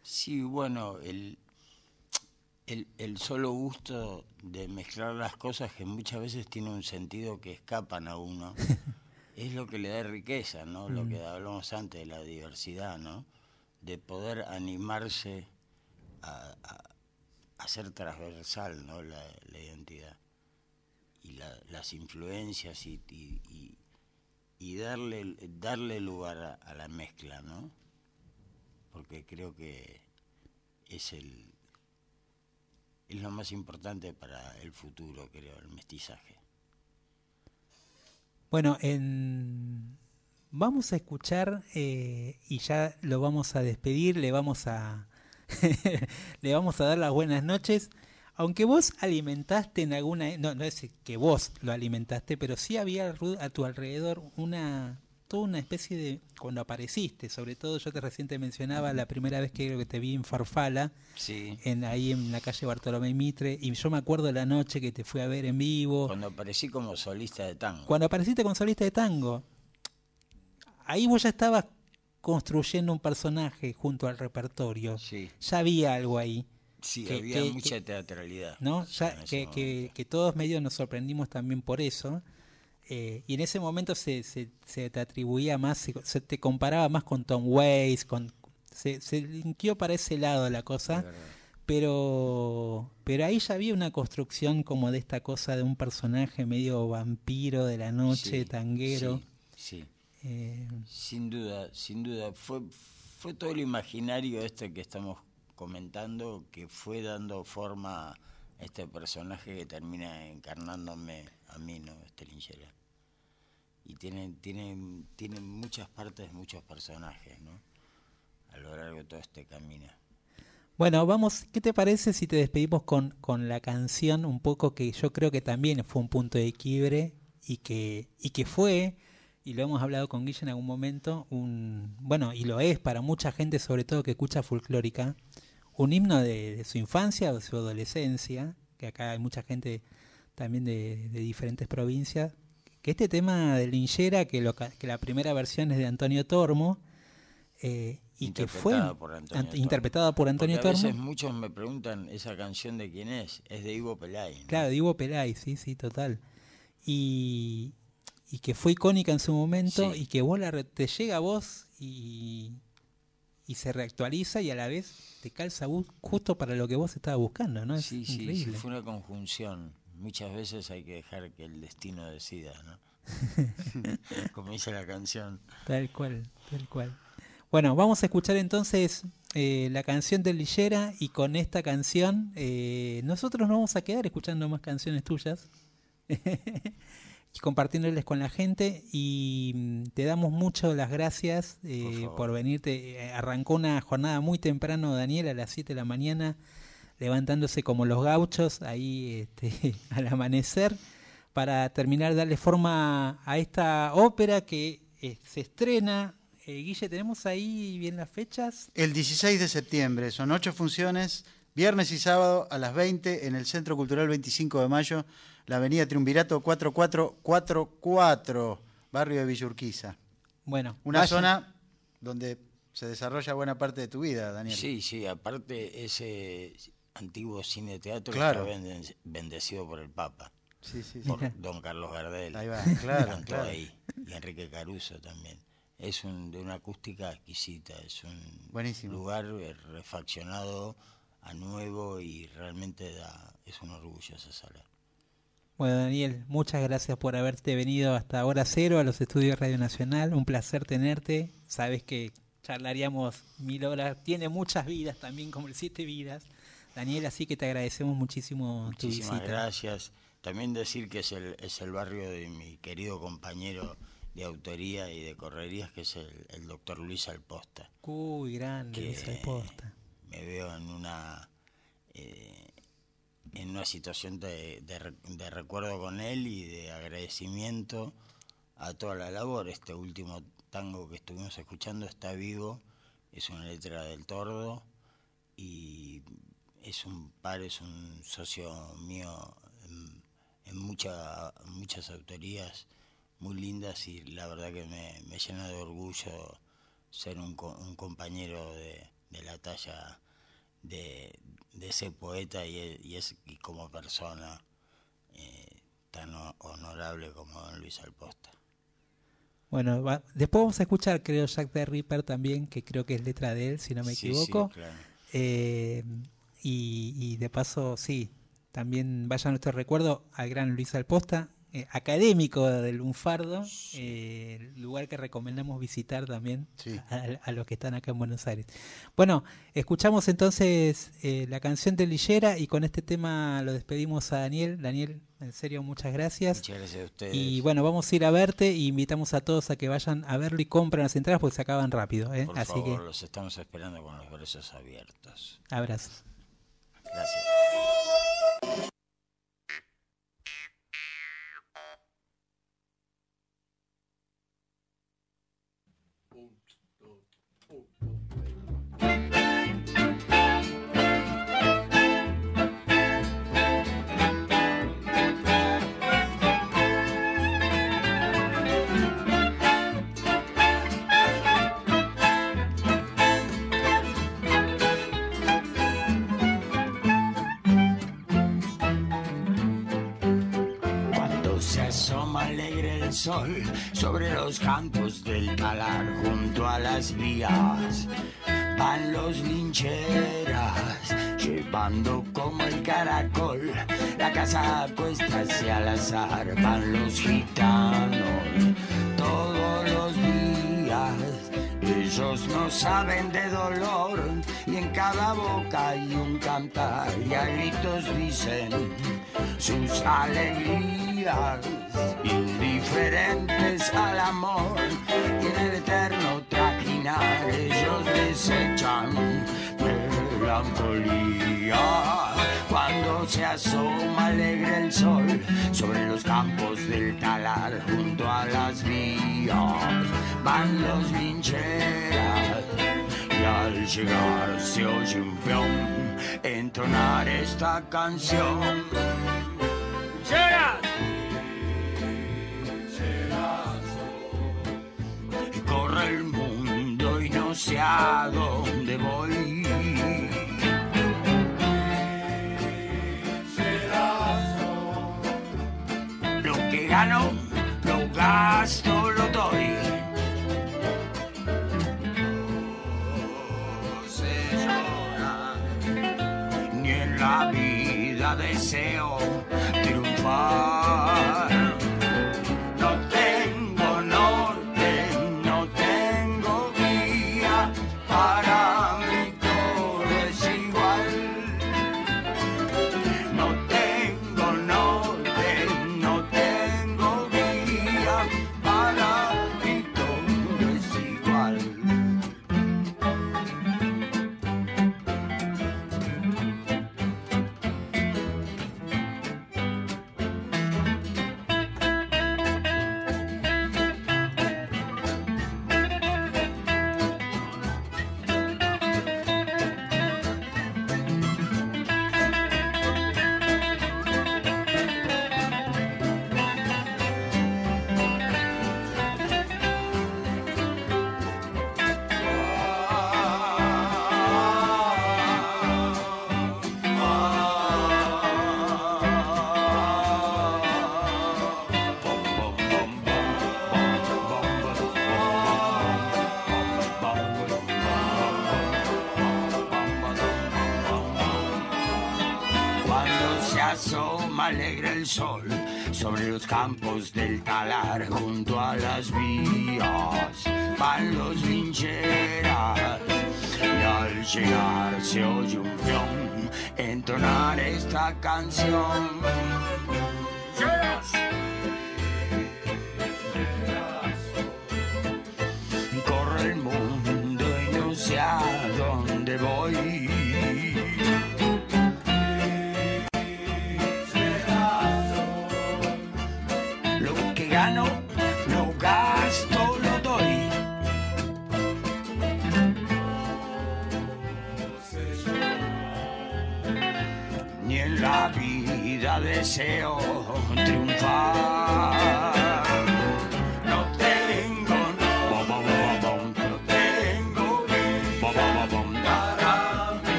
Sí, bueno, el, el, el solo gusto de mezclar las cosas que muchas veces tiene un sentido que escapan a uno, *laughs* es lo que le da riqueza, ¿no? Lo que hablamos antes de la diversidad, ¿no? De poder animarse a, a, a ser transversal, ¿no? La, la identidad y la- las influencias y, y, y- y darle, darle lugar a, a la mezcla, ¿no? Porque creo que es el es lo más importante para el futuro, creo, el mestizaje. Bueno, en... vamos a escuchar eh, y ya lo vamos a despedir, le vamos a *laughs* le vamos a dar las buenas noches. Aunque vos alimentaste en alguna, no, no es que vos lo alimentaste, pero sí había a tu alrededor una toda una especie de cuando apareciste, sobre todo yo te recién te mencionaba la primera vez que creo que te vi en Farfala, Sí. en ahí en la calle Bartolomé Mitre, y yo me acuerdo la noche que te fui a ver en vivo. Cuando aparecí como solista de tango. Cuando apareciste con solista de tango, ahí vos ya estabas construyendo un personaje junto al repertorio. Sí, Ya había algo ahí, sí, Que- había que- mucha que- teatralidad. ¿no? ya que todos medio nos sorprendimos también por eso. Eh, y en ese momento se, se, se te atribuía más, se, se te comparaba más con Tom Waits, con, se, se linkeó para ese lado la cosa. Pero, pero ahí ya había una construcción como de esta cosa de un personaje medio vampiro de la noche, Sí, tanguero. Sí, sí. Eh, Sin duda, sin duda. Fue, fue todo el imaginario este que estamos comentando que fue dando forma a este personaje que termina encarnándome a mí, ¿no? Este linchera. Y tiene, tiene, tiene muchas partes, muchos personajes, ¿no? A lo largo de todo este camino. Bueno, vamos, ¿qué te parece si te despedimos con, con la canción un poco que yo creo que también fue un punto de quiebre y que, y que fue, y lo hemos hablado con Guille en algún momento, un bueno, y lo es para mucha gente, sobre todo que escucha folclórica, un himno de, su infancia o su adolescencia, que acá hay mucha gente también de diferentes provincias, que este tema de Linchera, que, lo que la primera versión es de Antonio Tormo, eh, y que fue Interpretada por Antonio ant- Tormo. interpretada por Antonio Porque a Tormo. veces muchos me preguntan esa canción de quién es. Es de Ivo Pelay. ¿no? Claro, de Ivo Pelay, sí, sí, total. Y, y que fue icónica en su momento Sí. y que vos la te llega a vos y, y se reactualiza y a la vez te calza justo para lo que vos estabas buscando, ¿no? Es Sí, sí, fue una conjunción. Muchas veces hay que dejar que el destino decida, ¿no? *laughs* Como dice la canción. Tal cual, tal cual. Bueno, vamos a escuchar entonces eh, la canción de Lillera y con esta canción eh, nosotros nos vamos a quedar escuchando más canciones tuyas *laughs* y compartiéndoles con la gente y mm, te damos mucho las gracias eh, Por favor. por venirte. Eh, Arrancó una jornada muy temprano, Daniel, a las 7 de la mañana, levantándose como los gauchos ahí este, *laughs* al amanecer para terminar de darle forma a esta ópera que eh, se estrena. Eh, Guille, ¿tenemos ahí bien las fechas? El 16 de septiembre, son ocho funciones, viernes y sábado a las 20 en el Centro Cultural 25 de Mayo, la Avenida Triunvirato 4444, barrio de Villurquiza. Bueno, Una vayan. zona donde se desarrolla buena parte de tu vida, Daniel. Sí, sí, aparte ese antiguo cine teatro Claro. está bende- bendecido por el Papa, sí, sí. sí. por *laughs* Don Carlos Gardel. Ahí va, *laughs* claro, ahí. Y Enrique Caruso también. Es un, de una acústica exquisita, es un Buenísimo. lugar eh, refaccionado a nuevo y realmente da, es un orgullo esa sala. Bueno, Daniel, muchas gracias por haberte venido hasta hora cero a los estudios de Radio Nacional. Un placer tenerte. Sabes que charlaríamos mil horas. Tiene muchas vidas también, como el Siete Vidas. Daniel, así que te agradecemos muchísimo tu Muchísimas visita. gracias. También decir que es el, es el barrio de mi querido compañero de autoría y de correrías, que es el, el doctor Luis Alposta. Uy, grande, Luis Alposta. me veo en una eh, en una situación de, de de recuerdo con él y de agradecimiento a toda la labor. Este último tango que estuvimos escuchando está vivo, es una letra del tordo y es un par, es un socio mío en, en mucha- muchas autorías muy lindas y la verdad que me, me llena de orgullo ser un, un compañero de, de la talla de, de ese poeta y, e- y es y como persona eh, tan ho- honorable como don Luis Alposta. Bueno, va- después vamos a escuchar, creo, Jack the Ripper también, que creo que es letra de él, si no me Sí, equivoco. Sí, claro. Eh, y, y de paso, sí, también vaya nuestro recuerdo al gran Luis Alposta, eh, académico del Lunfardo, eh, lugar que recomendamos visitar también Sí. a, a los que están acá en Buenos Aires. Bueno, escuchamos entonces eh, la canción de Lillera y con este tema lo despedimos a Daniel. Daniel, en serio, muchas gracias. Muchas gracias a ustedes. Y bueno, vamos a ir a verte y invitamos a todos a que vayan a verlo y compren las entradas porque se acaban rápido. ¿eh? Por Así favor, los estamos esperando con los brazos abiertos. que abrazos. Gracias. El sol sobre los campos del talar junto a las vías. Van los lincheras llevando como el caracol la casa cuesta hacia al azar. Van los gitanos todos los días. Ellos no saben de dolor y en cada boca hay un cantar y a gritos dicen sus alegrías indiferentes al amor y en el eterno trajinar ellos desechan melancolía cuando se asoma alegre el sol sobre los campos del talar junto a las vías van los lincheras y al llegar se oye un peón entonar esta canción. Corre el mundo y no sé a dónde voy. Lo que gano, lo gasto, lo doy. Ni en la vida deseo Bye. Campos del talar junto a las vías van los lincheras y al llegar se oye un peón entonar esta canción.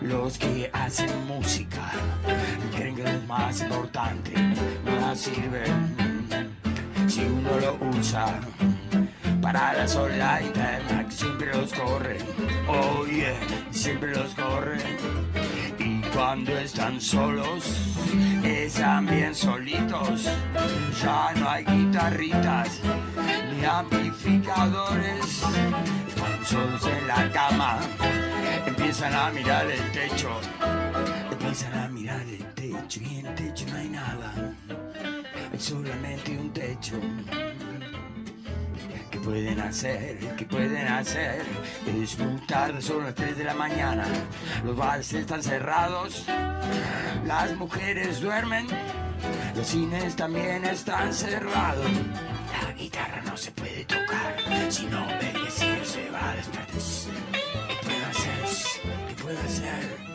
Los que hacen música creen que lo más importante nada sirve si uno lo usa para la sola interna que siempre los corren. Oye, siempre los corren. Y cuando están solos, están bien solitos. Ya no hay guitarritas ni amplificadores. Empiezan a mirar el techo. Empiezan a mirar el techo y en el techo no hay nada. Hay solamente un techo que pueden hacer? ¿Qué pueden hacer? Es muy tarde, son las 3 de la mañana. Los bares están cerrados. Las mujeres duermen. Los cines también están cerrados. La guitarra no se puede tocar. Si no, el vecino se va a despertar. ¿Qué puedo hacer? ¿Qué puedo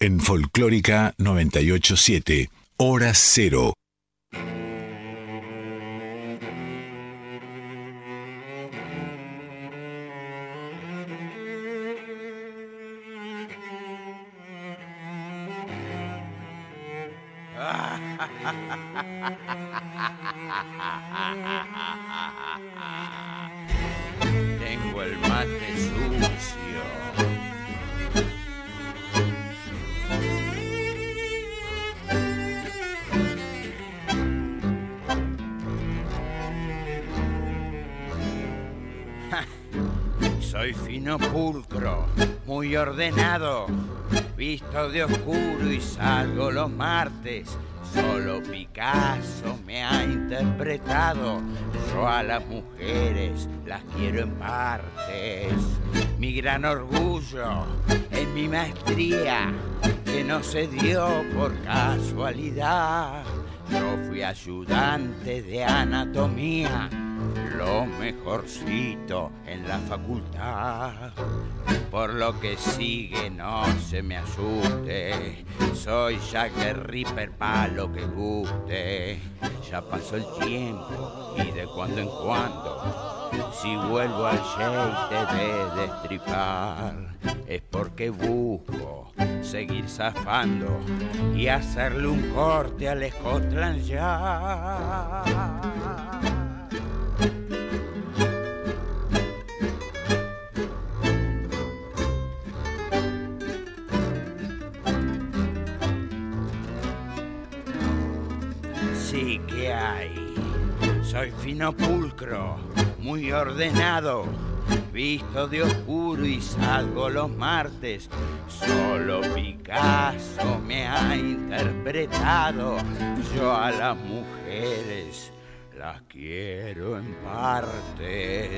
en Folclórica 987, Hora Cero. Pulcro, muy ordenado, visto de oscuro y salgo los martes. Solo Picasso me ha interpretado. Yo a las mujeres las quiero en partes. Mi gran orgullo en mi maestría, que no se dio por casualidad. Yo fui ayudante de anatomía lo mejorcito en la facultad. Por lo que sigue no se me asuste, soy Jack el Ripper pa' lo que guste. Ya pasó el tiempo y de cuando en cuando, si vuelvo al shake de destripar, es porque busco seguir zafando y hacerle un corte al Scotland ya. Soy fino pulcro, muy ordenado, visto de oscuro y salgo los martes. Solo Picasso me ha interpretado. Yo a las mujeres las quiero en partes.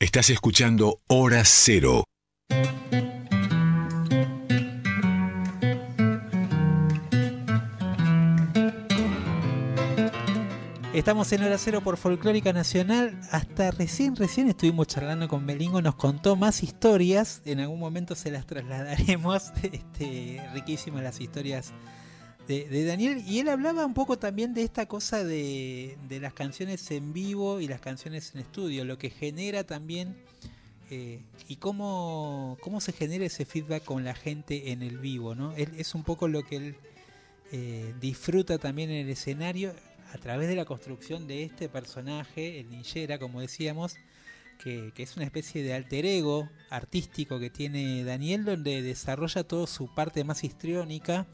Estás escuchando Hora Cero. Estamos en Hora Cero por Folclórica Nacional. Hasta recién, recién estuvimos charlando con Belingo. Nos contó más historias. En algún momento se las trasladaremos. *laughs* Este, riquísimas las historias de, Daniel. Y él hablaba un poco también de esta cosa de, de las canciones en vivo y las canciones en estudio. Lo que genera también eh, y cómo, cómo se genera ese feedback con la gente en el vivo. ¿no? Él, es un poco lo que él eh, disfruta también en el escenario a través de la construcción de este personaje, el ninjera, como decíamos, que, es una especie de alter ego artístico que tiene Daniel, donde desarrolla toda su parte más histriónica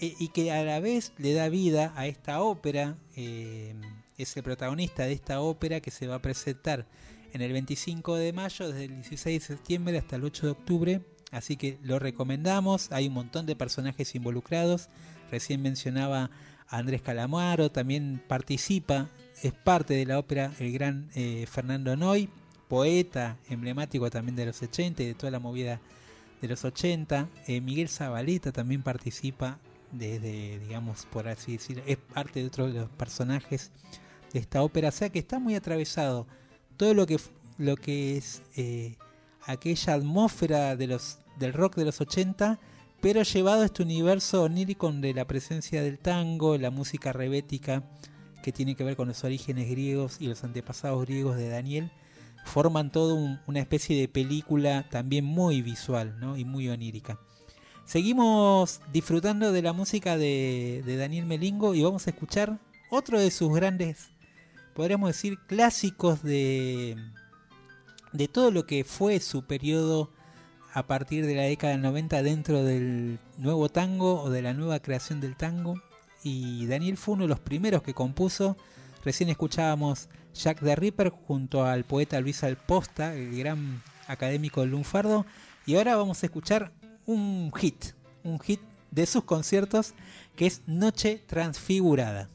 eh, y que a la vez le da vida a esta ópera, eh, es el protagonista de esta ópera que se va a presentar en el 25 de mayo, desde el 16 de septiembre hasta el 8 de octubre, así que lo recomendamos, hay un montón de personajes involucrados, recién mencionaba Andrés Calamaro también participa, es parte de la ópera el gran eh, Fernando Noy, poeta emblemático también de los 80 y de toda la movida de los 80. Eh, Miguel Zabaleta también participa desde, digamos, por así decirlo, es parte de otro de los personajes de esta ópera, o sea que está muy atravesado todo lo que, lo que es eh, aquella atmósfera de los, del rock de los 80 pero llevado a este universo onírico de la presencia del tango, la música rebética que tiene que ver con los orígenes griegos y los antepasados griegos de Daniel, forman todo una especie de película también muy visual ¿no? y muy onírica. Seguimos disfrutando de la música de, de Daniel Melingo y vamos a escuchar otro de sus grandes, podríamos decir, clásicos de, de todo lo que fue su periodo a partir de la década del 90 dentro del nuevo tango o de la nueva creación del tango. Y Daniel fue uno de los primeros que compuso. Recién escuchábamos Jack the Ripper junto al poeta Luis Alposta, el gran académico lunfardo. Y ahora vamos a escuchar un hit, un hit de sus conciertos que es Noche Transfigurada.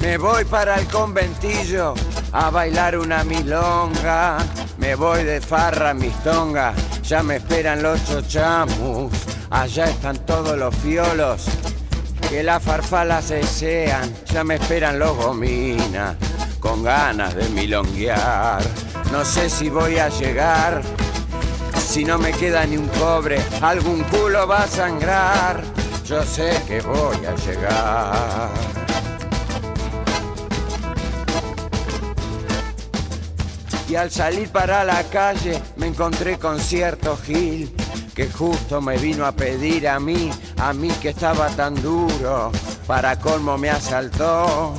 Me voy para el conventillo a bailar una milonga. Me voy de farra mis tongas, ya me esperan los chochamus. Allá están todos los fiolos que la farfala desean. Ya me esperan los gominas con ganas de milonguear. No sé si voy a llegar, si no me queda ni un cobre, algún culo va a sangrar. Yo sé que voy a llegar. Y al salir para la calle me encontré con cierto Gil que justo me vino a pedir a mí, a mí que estaba tan duro, para colmo me asaltó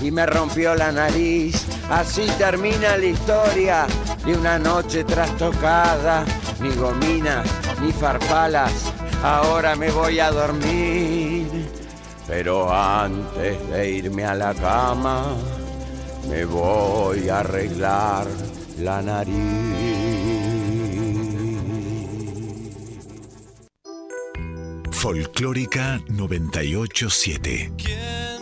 y me rompió la nariz. Así termina la historia de una noche trastocada, ni gominas, ni farfalas, ahora me voy a dormir. Pero antes de irme a la cama, me voy a arreglar la nariz. Folclórica 987.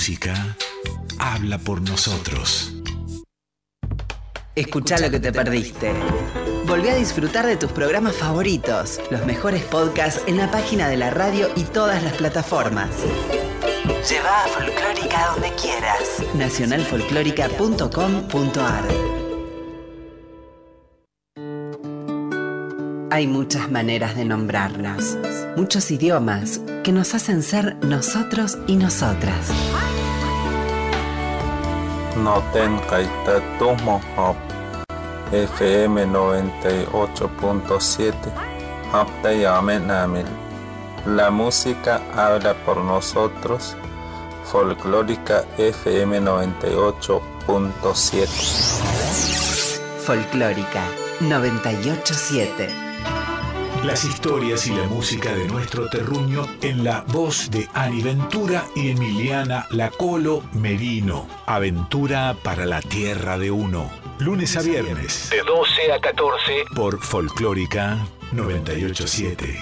Música habla por nosotros. Escucha lo que te perdiste. Volví a disfrutar de tus programas favoritos, los mejores podcasts en la página de la radio y todas las plataformas. Lleva a Folclórica donde quieras. Nacionalfolclórica.com.ar Hay muchas maneras de nombrarnos, muchos idiomas que nos hacen ser nosotros y nosotras. Noten Kaitatumo Hop FM 98.7 Haptayame Namil. La música habla por nosotros. Folclórica FM 98.7 Folclórica 987. Las historias y la música de nuestro terruño en la voz de Ani Ventura y Emiliana Lacolo Merino. Aventura para la tierra de uno. Lunes a viernes. De 12 a 14. Por Folclórica 987.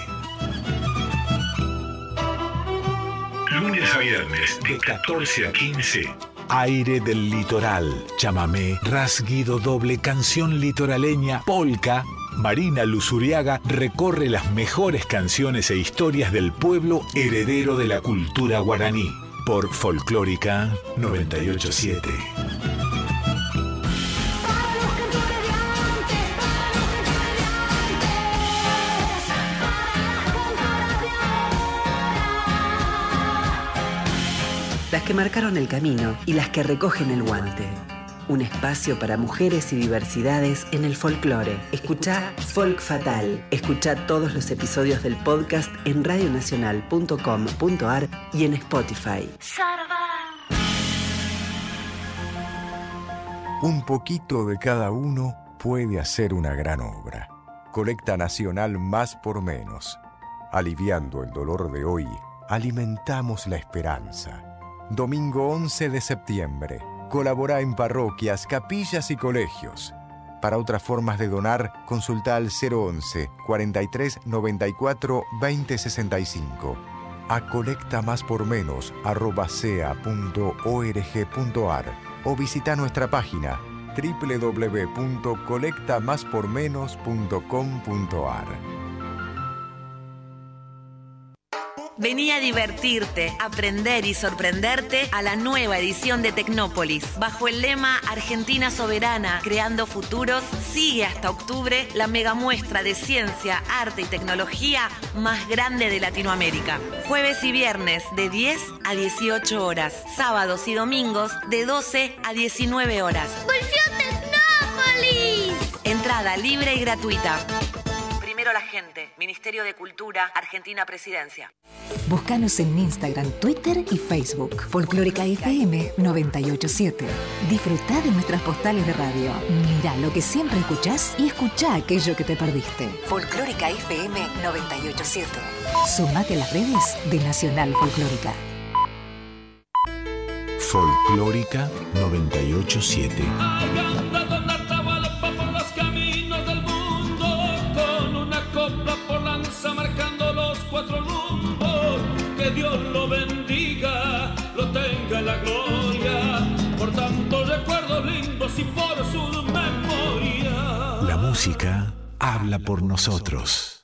Lunes a viernes de 14 a 15. Aire del litoral, chamamé, rasguido doble, canción litoraleña, polka. Marina Luzuriaga recorre las mejores canciones e historias del pueblo heredero de la cultura guaraní. Por Folclórica 987. Las que marcaron el camino y las que recogen el guante. Un espacio para mujeres y diversidades en el folclore. Escucha Folk Fatal. Escucha todos los episodios del podcast en radionacional.com.ar y en Spotify. Un poquito de cada uno puede hacer una gran obra. Colecta Nacional Más por Menos. Aliviando el dolor de hoy, alimentamos la esperanza. Domingo 11 de septiembre. Colabora en parroquias, capillas y colegios. Para otras formas de donar, consulta al 011 43 94 20 65. A colecta más por menos o visita nuestra página www.colectamáspormenos.com.ar. Vení a divertirte, aprender y sorprenderte a la nueva edición de Tecnópolis. Bajo el lema Argentina Soberana, creando futuros, sigue hasta octubre la mega muestra de ciencia, arte y tecnología más grande de Latinoamérica. Jueves y viernes de 10 a 18 horas. Sábados y domingos de 12 a 19 horas. ¡Volvió Tecnópolis! Entrada libre y gratuita. Primero la gente. Ministerio de Cultura, Argentina Presidencia. Búscanos en Instagram, Twitter y Facebook. Folclórica FM 987. Disfruta de nuestras postales de radio. Mira lo que siempre escuchás y escucha aquello que te perdiste. Folclórica FM 987. Sumate a las redes de Nacional Folclórica. Folclórica 987. Habla por nosotros.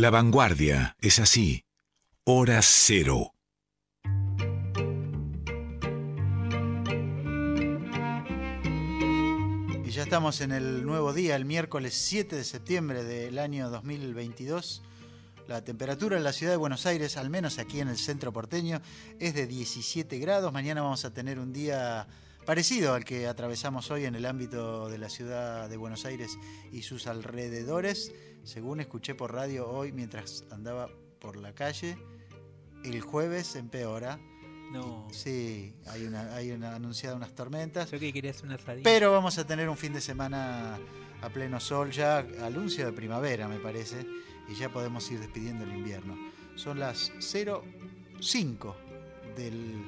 La vanguardia es así. Hora cero. Y ya estamos en el nuevo día, el miércoles 7 de septiembre del año 2022. La temperatura en la ciudad de Buenos Aires, al menos aquí en el centro porteño, es de 17 grados. Mañana vamos a tener un día parecido al que atravesamos hoy en el ámbito de la ciudad de Buenos Aires y sus alrededores. Según escuché por radio hoy mientras andaba por la calle, el jueves empeora. No. Sí, hay una, hay una anunciada unas tormentas. Yo que quería hacer una asadita. Pero vamos a tener un fin de semana a pleno sol, ya anuncio de primavera, me parece, y ya podemos ir despidiendo el invierno. Son las 05 del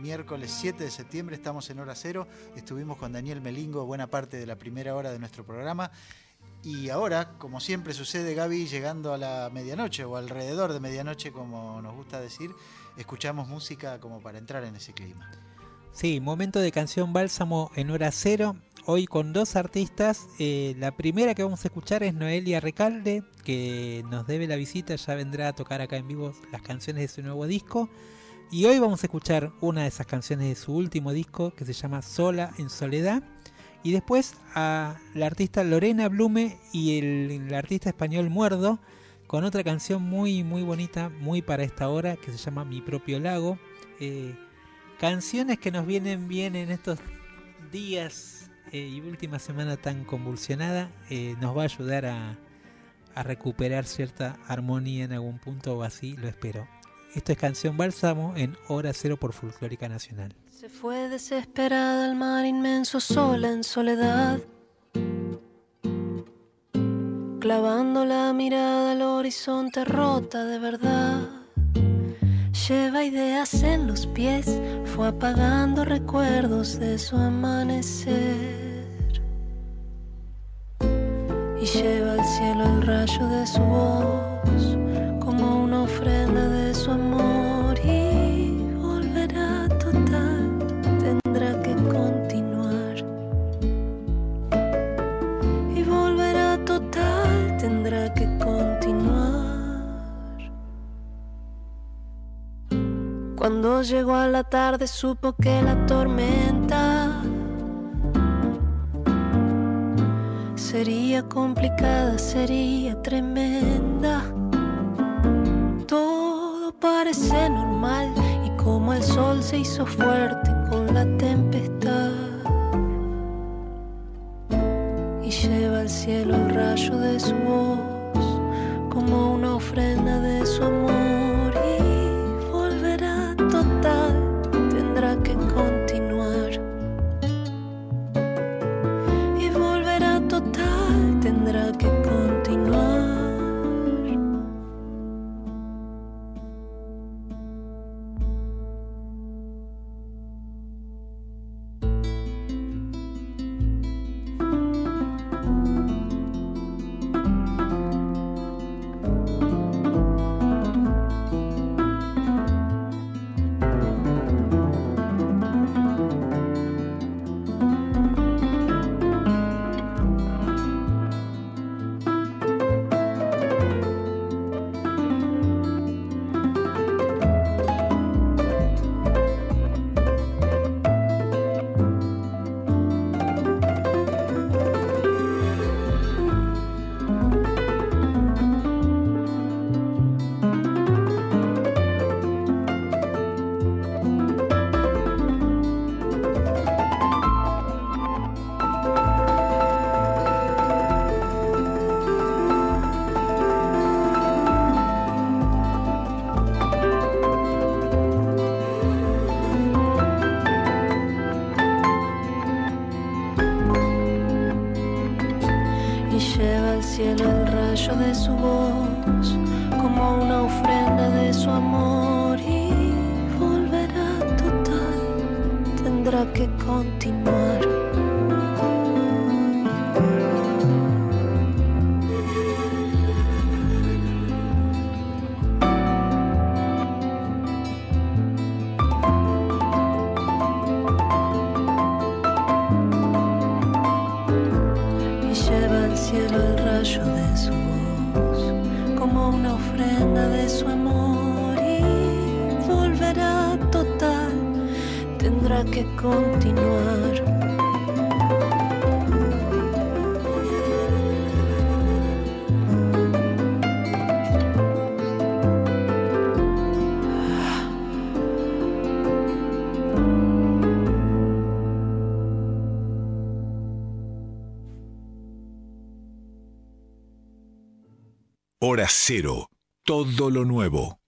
miércoles 7 de septiembre, estamos en hora cero. Estuvimos con Daniel Melingo buena parte de la primera hora de nuestro programa. Y ahora, como siempre sucede, Gaby, llegando a la medianoche o alrededor de medianoche, como nos gusta decir, escuchamos música como para entrar en ese clima. Sí, momento de canción Bálsamo en hora cero. Hoy con dos artistas. Eh, la primera que vamos a escuchar es Noelia Recalde, que nos debe la visita, ya vendrá a tocar acá en vivo las canciones de su nuevo disco. Y hoy vamos a escuchar una de esas canciones de su último disco que se llama Sola en Soledad. Y después a la artista Lorena Blume y el, artista español Muerdo con otra canción muy muy bonita, muy para esta hora, que se llama Mi propio lago. Eh, canciones que nos vienen bien en estos días eh, y última semana tan convulsionada, eh, nos va a ayudar a, a recuperar cierta armonía en algún punto o así, lo espero. Esto es Canción Bálsamo en Hora Cero por Folclórica Nacional. Fue desesperada al mar inmenso, sola en soledad. Clavando la mirada al horizonte rota de verdad. Lleva ideas en los pies, fue apagando recuerdos de su amanecer. Y lleva al cielo el rayo de su voz, como una ofrenda de Cuando llegó a la tarde supo que la tormenta sería complicada, sería tremenda. Todo parece normal y como el sol se hizo fuerte con la tempestad. Y lleva al cielo el rayo de su voz como una ofrenda de su amor Cero. Todo lo nuevo.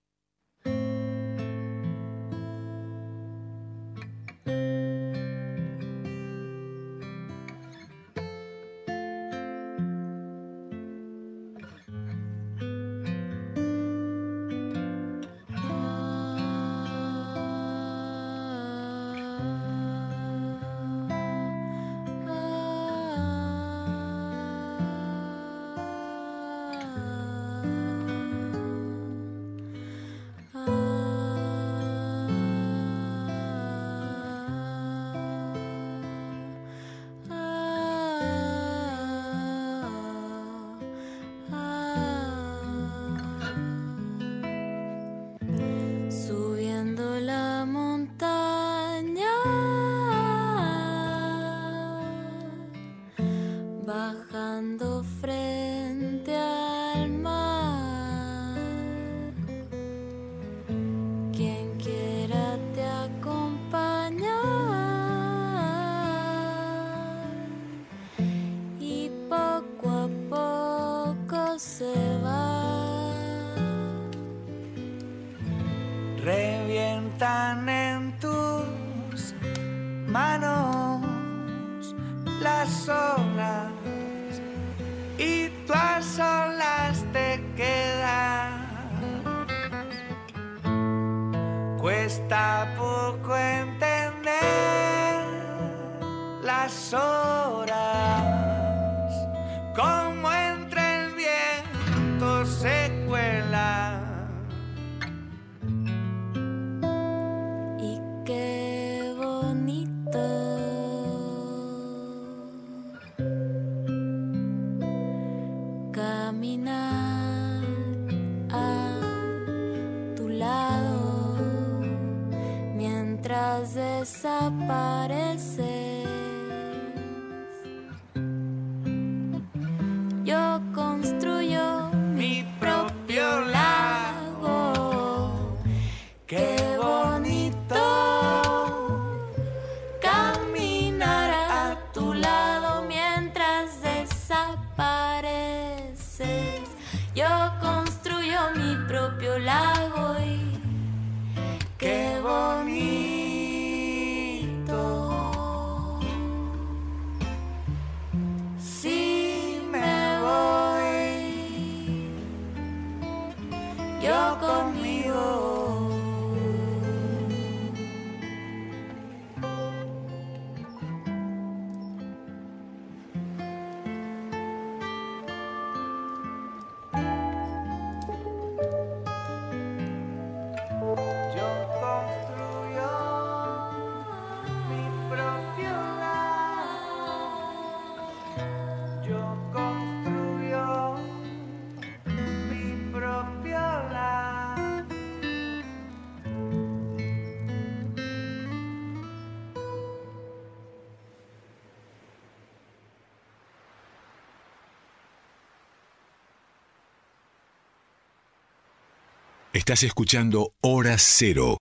Estás escuchando Hora Cero.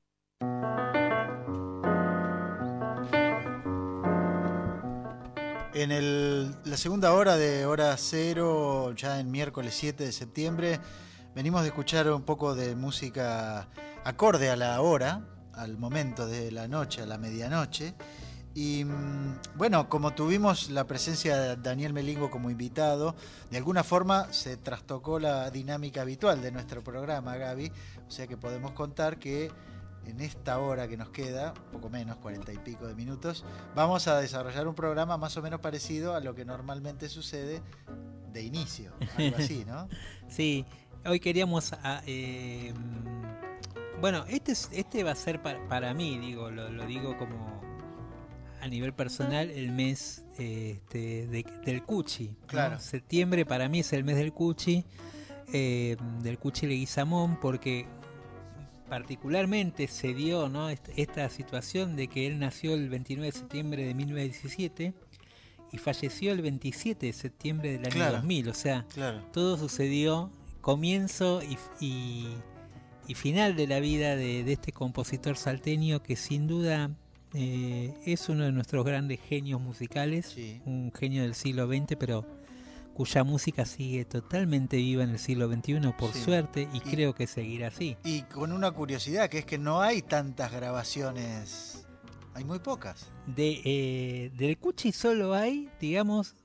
En la segunda hora de Hora Cero, ya en miércoles 7 de septiembre, venimos de escuchar un poco de música acorde a la hora, al momento de la noche, a la medianoche. Y mm, bueno, como tuvimos la presencia de Daniel Melingo como invitado, de alguna forma se trastocó la dinámica habitual de nuestro programa, Gaby. O sea que podemos contar que en esta hora que nos queda, poco menos, cuarenta y pico de minutos, vamos a desarrollar un programa más o menos parecido a lo que normalmente sucede de inicio, algo así, ¿no? *laughs* sí, hoy queríamos... ah, eh, bueno, este, es- este va a ser para, para mí, digo, lo digo como a nivel personal, el mes eh, este, de- del Cuchi. ¿no? Claro. Septiembre para mí es el mes del Cuchi, eh, del Cuchi Leguizamón, porque particularmente se dio esta situación de que él nació el 29 de septiembre de 1917 y falleció el 27 de septiembre del año Claro. 2000. O sea, Claro. todo sucedió comienzo y, y- y final de la vida de, de este compositor salteño que sin duda eh, es uno de nuestros grandes genios musicales, un genio del siglo XX, pero cuya música sigue totalmente viva en el siglo XXI, por Sí. suerte, y, Y- creo que seguirá así. Y con una curiosidad, que es que no hay tantas grabaciones, hay muy pocas. De, eh, del Cuchi solo hay, digamos,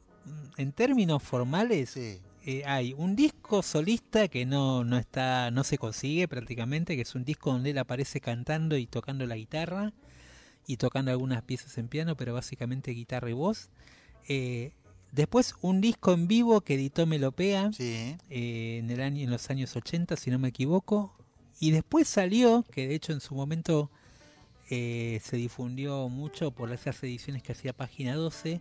en términos formales, eh, hay un disco solista que no, no está, no se consigue prácticamente, que es un disco donde él aparece cantando y tocando la guitarra y tocando algunas piezas en piano, pero básicamente guitarra y voz. Eh, después un disco en vivo que editó Melopea eh, en el año, en los años 80, si no me equivoco. Y después salió, que de hecho en su momento eh, se difundió mucho por esas ediciones que hacía Página 12,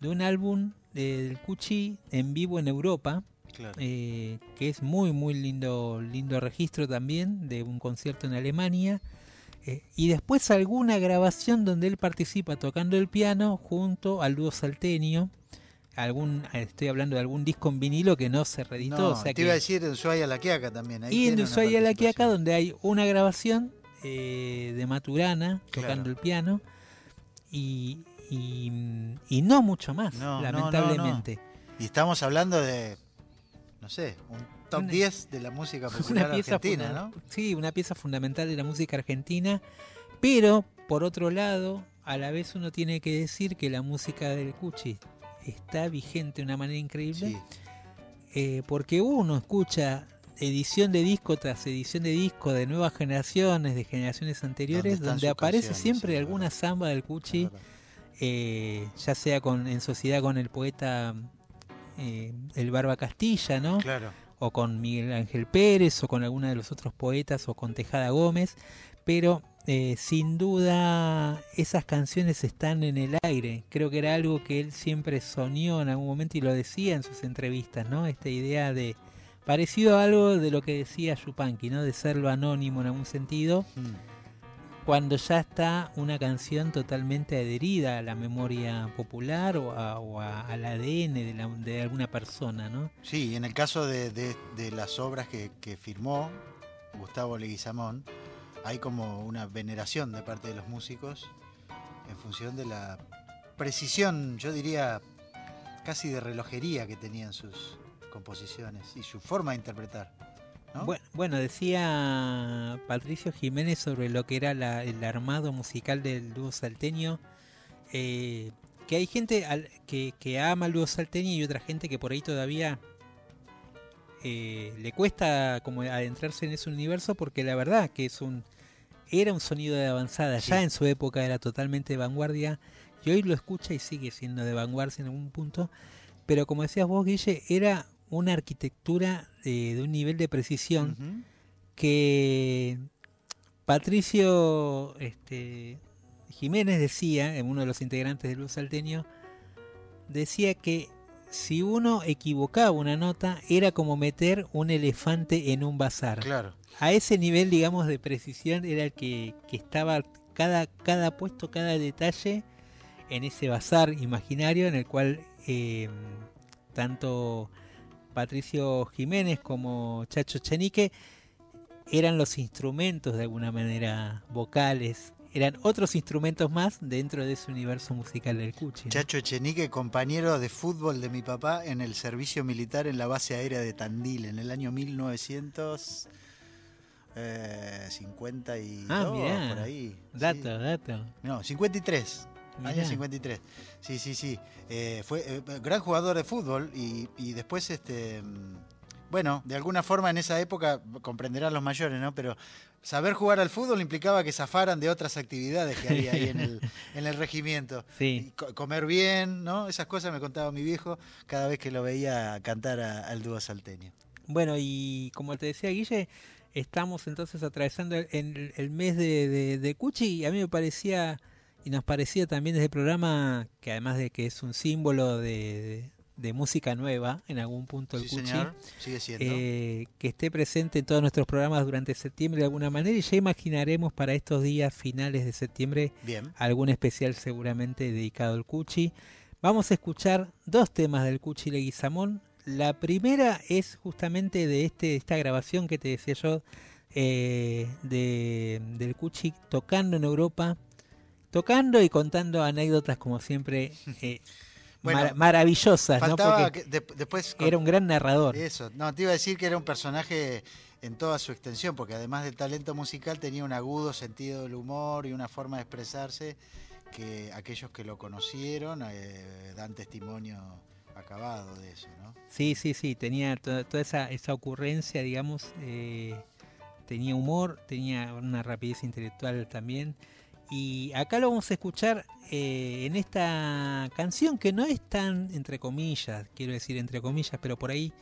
de un álbum del Cuchi en vivo en Europa, Claro. eh, que es muy muy lindo, lindo registro también de un concierto en Alemania. Eh, y después alguna grabación donde él participa tocando el piano junto al dúo salteño. Algún, eh, estoy hablando de algún disco en vinilo que no se reeditó. No, o sea te que, iba a decir en Ushuaia La Quiaca también. ahí y en Ushuaia La Quiaca, donde hay una grabación eh, de Maturana tocando Claro. el piano y, y, y no mucho más, no, lamentablemente. no. Y estamos hablando de, no sé, un top Una- 10 de la música *laughs* popular argentina, ¿no? Sí, una pieza fundamental de la música argentina, pero por otro lado, a la vez uno tiene que decir que la música del Cuchi está vigente de una manera increíble, eh, porque uno escucha edición de disco tras edición de disco de nuevas generaciones, de generaciones anteriores, donde aparece siempre alguna samba del Cuchi, eh, ya sea con, en sociedad con el poeta eh, El Barba Castilla, ¿no? Claro. O con Miguel Ángel Pérez, o con alguna de los otros poetas, o con Tejada Gómez, pero eh, sin duda esas canciones están en el aire. Creo que era algo que él siempre soñó en algún momento y lo decía en sus entrevistas, ¿no? Esta idea de parecido a algo de lo que decía Yupanqui, ¿no? De serlo anónimo en algún sentido cuando ya está una canción totalmente adherida a la memoria popular o, a- al ADN de, la- de alguna persona, ¿no? Sí, en el caso de, de- de las obras que, que firmó Gustavo Leguizamón, hay como una veneración de parte de los músicos en función de la precisión, yo diría, casi de relojería que tenían sus composiciones y su forma de interpretar. ¿No? Bueno, bueno, decía Patricio Jiménez sobre lo que era la- el armado musical del dúo salteño, eh, que hay gente al- que, que ama el dúo salteño y otra gente que por ahí todavía eh, le cuesta como adentrarse en ese universo porque la verdad que es un era un sonido de avanzada, ya en su época era totalmente de vanguardia y hoy lo escucha y sigue siendo de vanguardia en algún punto, pero como decías vos Guille, era una arquitectura eh, de un nivel de precisión que Patricio este, Jiménez decía, en uno de los integrantes del Luz Salteño, decía que si uno equivocaba una nota era como meter un elefante en un bazar. Claro. A ese nivel, digamos, de precisión era el que, que estaba cada, cada puesto, cada detalle en ese bazar imaginario en el cual eh, tanto Patricio Jiménez como Chacho Chenique eran los instrumentos de alguna manera vocales, eran otros instrumentos más dentro de ese universo musical del Cuchi. ¿no? Chacho Echenique, compañero de fútbol de mi papá en el servicio militar en la base aérea de Tandil en el año 1952 Ah, mirá. por ahí. Dato, dato. No, 53. Año Mirá. 53. Sí, sí, sí. Eh, fue eh, gran jugador de fútbol y, y después, este, bueno, de alguna forma en esa época, comprenderán los mayores, ¿no? Pero saber jugar al fútbol implicaba que zafaran de otras actividades que había ahí en el, *laughs* en el regimiento. Sí. Co- comer bien, ¿no? Esas cosas me contaba mi viejo cada vez que lo veía cantar a- al dúo salteño. Bueno, y como te decía Guille, estamos entonces atravesando el, el- el mes de, de, de Cuchi y a mí me parecía, y nos parecía también desde el programa, que además de que es un símbolo de, de- de música nueva en algún punto el Sí, Cuchi. Sigue siendo. eh, que esté presente en todos nuestros programas durante septiembre de alguna manera y ya imaginaremos para estos días finales de septiembre Bien. algún especial seguramente dedicado al Cuchi. Vamos a escuchar dos temas del Cuchi Leguizamón. La primera es justamente de este, esta grabación que te decía yo eh, de, del Cuchi tocando en Europa, tocando y contando anécdotas como siempre eh, *laughs* Bueno, mara- maravillosas, ¿no? Porque que de- después era un gran narrador. Eso, no, te iba a decir que era un personaje en toda su extensión, porque además del talento musical tenía un agudo sentido del humor y una forma de expresarse que aquellos que lo conocieron eh, dan testimonio acabado de eso, ¿no? Sí, sí, sí, tenía to- toda esa, esa ocurrencia, digamos, eh, tenía humor, tenía una rapidez intelectual también. Y acá lo vamos a escuchar eh, en esta canción que no es tan, entre comillas, quiero decir entre comillas, pero por ahí,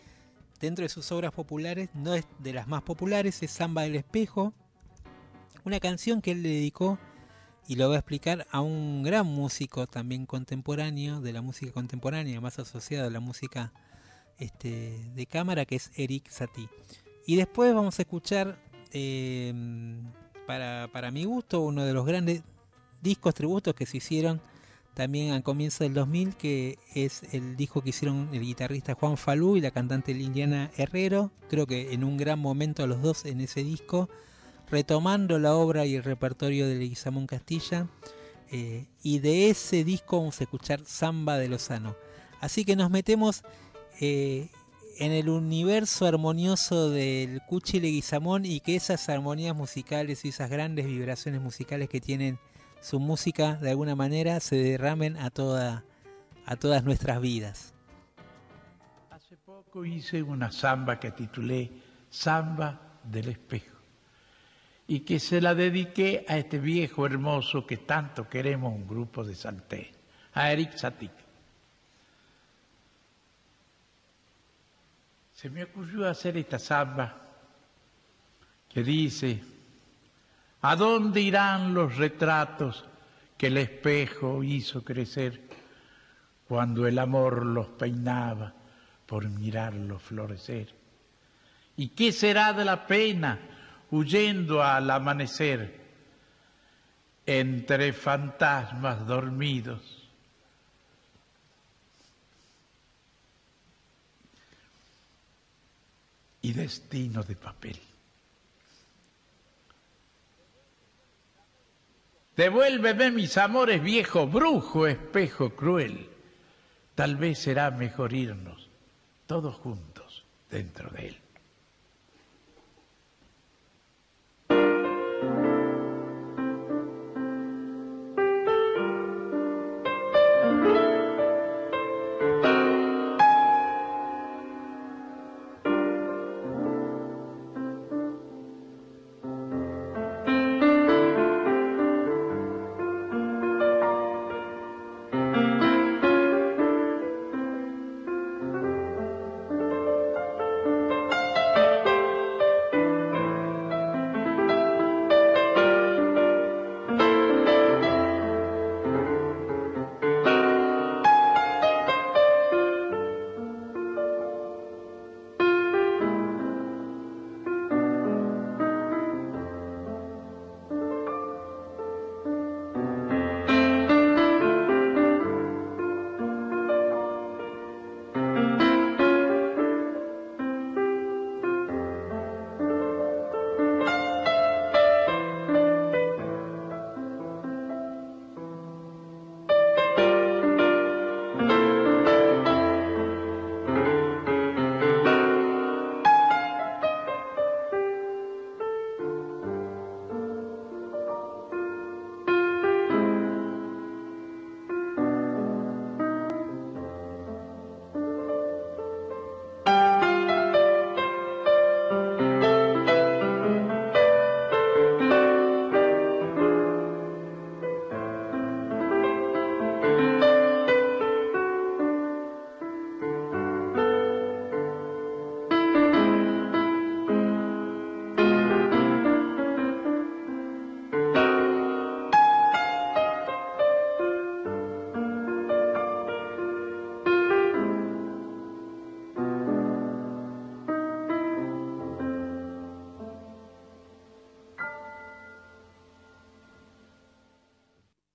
dentro de sus obras populares, no es de las más populares, es Samba del Espejo, una canción que él le dedicó, y lo voy a explicar, a un gran músico también contemporáneo, de la música contemporánea, más asociado a la música este, de cámara, que es Eric Satie. Y después vamos a escuchar, eh, para, para mi gusto, uno de los grandes discos tributos que se hicieron también al comienzo del 2000, que es el disco que hicieron el guitarrista Juan Falú y la cantante Liliana Herrero. Creo que en un gran momento los dos en ese disco, retomando la obra y el repertorio de Leguizamón Castilla. eh, y de ese disco vamos a escuchar Samba de Lozano. Así que nos metemos eh, en el universo armonioso del Cuchi Leguizamón y que esas armonías musicales y esas grandes vibraciones musicales que tienen su música de alguna manera se derramen a toda a todas nuestras vidas. Hace poco hice una samba que titulé Samba del Espejo y que se la dediqué a este viejo hermoso que tanto queremos un grupo de salteños, a Eric Satie. Se me ocurrió hacer esta samba que dice, ¿a dónde irán los retratos que el espejo hizo crecer cuando el amor los peinaba por mirarlos florecer? ¿Y qué será de la pena huyendo al amanecer entre fantasmas dormidos? Y destino de papel. Devuélveme mis amores viejo, brujo, espejo cruel. Tal vez será mejor irnos todos juntos dentro de él.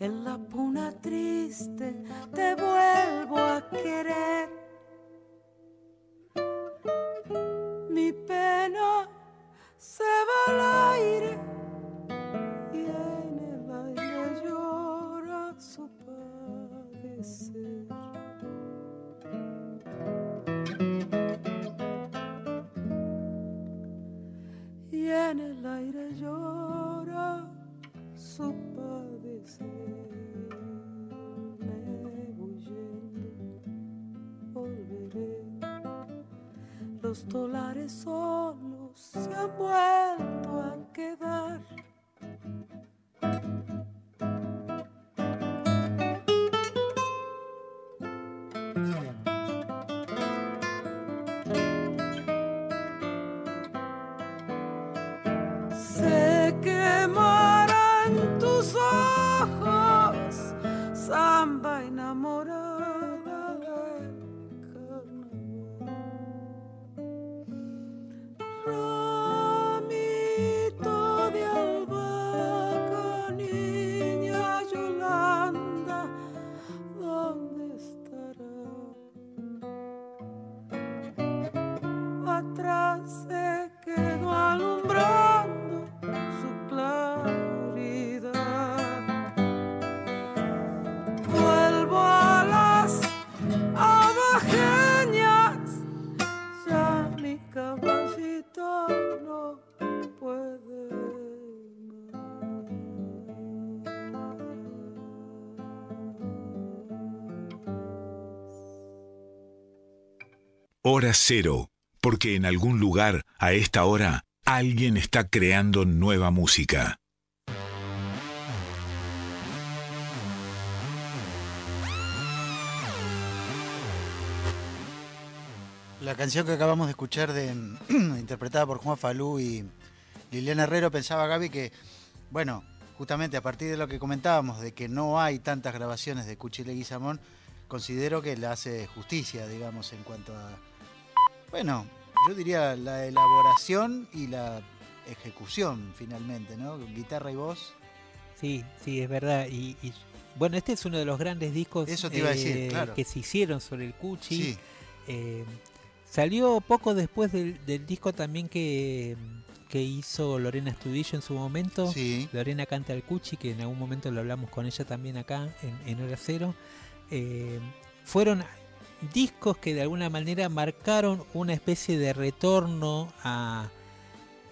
En la puna triste Hora cero, porque en algún lugar, a esta hora, alguien está creando nueva música. La canción que acabamos de escuchar, de, *clears throat* interpretada por Juan Falú y, Liliana Herrero pensaba, Gaby, que, bueno, justamente a partir de lo que comentábamos, de que no hay tantas grabaciones de Cuchi Leguizamón, considero que le hace justicia, digamos, en cuanto a, bueno, yo diría la elaboración y la ejecución, finalmente, ¿no? Guitarra y voz. Sí, sí, es verdad. Y, y, bueno, este es uno de los grandes discos Eso te iba a decir, eh, claro. que se hicieron sobre el Cuchi. Sí. Eh, salió poco después del, del disco también que, que hizo Lorena Estudillo en su momento. Sí. Lorena canta al Cuchi, que en algún momento lo hablamos con ella también acá en, en Hora Cero. Eh, fueron discos que de alguna manera marcaron una especie de retorno a,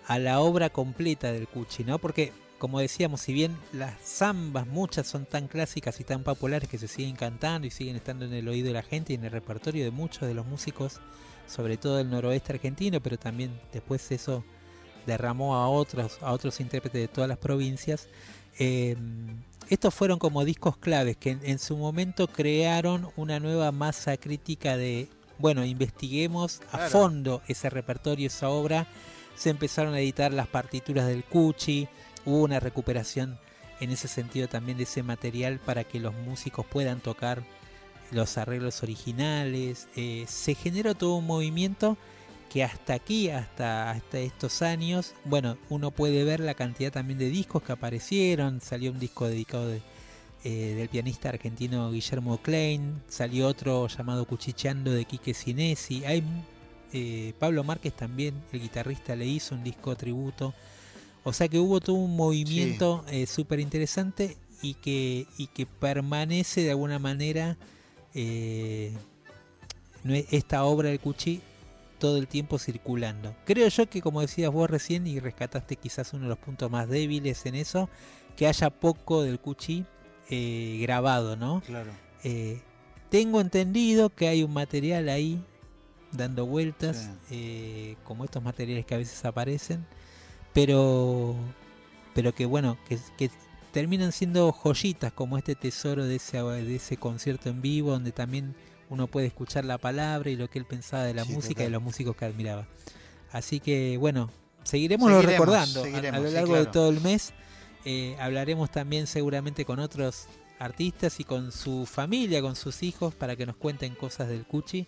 a la obra completa del Cuchi, ¿no? Porque, como decíamos, si bien las zambas, muchas son tan clásicas y tan populares que se siguen cantando y siguen estando en el oído de la gente y en el repertorio de muchos de los músicos, sobre todo del noroeste argentino, pero también después eso derramó a otros, a otros intérpretes de todas las provincias. Eh, estos fueron como discos claves que en, en, su momento crearon una nueva masa crítica de, bueno, investiguemos a Claro. fondo ese repertorio, esa obra. Se empezaron a editar las partituras del Cuchi, hubo una recuperación en ese sentido también de ese material para que los músicos puedan tocar los arreglos originales. Eh, se generó todo un movimiento que hasta aquí, hasta, hasta estos años, bueno, uno puede ver la cantidad también de discos que aparecieron. Salió un disco dedicado de, eh, del pianista argentino Guillermo Klein, salió otro llamado Cuchicheando de Quique Sinesi. Hay eh, Pablo Márquez también, el guitarrista, le hizo un disco tributo. O sea que hubo todo un movimiento eh, súper interesante y que, y que permanece de alguna manera eh, esta obra del Cuchi todo el tiempo circulando. Creo yo que como decías vos recién y rescataste quizás uno de los puntos más débiles en eso, que haya poco del Cuchi eh, grabado, ¿no? Claro. Eh, tengo entendido que hay un material ahí dando vueltas, Sí. eh, como estos materiales que a veces aparecen, pero, pero que bueno, que, que terminan siendo joyitas como este tesoro de ese, de ese concierto en vivo, donde también uno puede escuchar la palabra y lo que él pensaba de la Sí, música y de total. los músicos que admiraba. Así que bueno, seguiremos, lo recordando a- seguiremos, a, lo sí, largo de todo el mes. Eh, hablaremos también seguramente con otros artistas y con su familia, con sus hijos, para que nos cuenten cosas del Cuchi.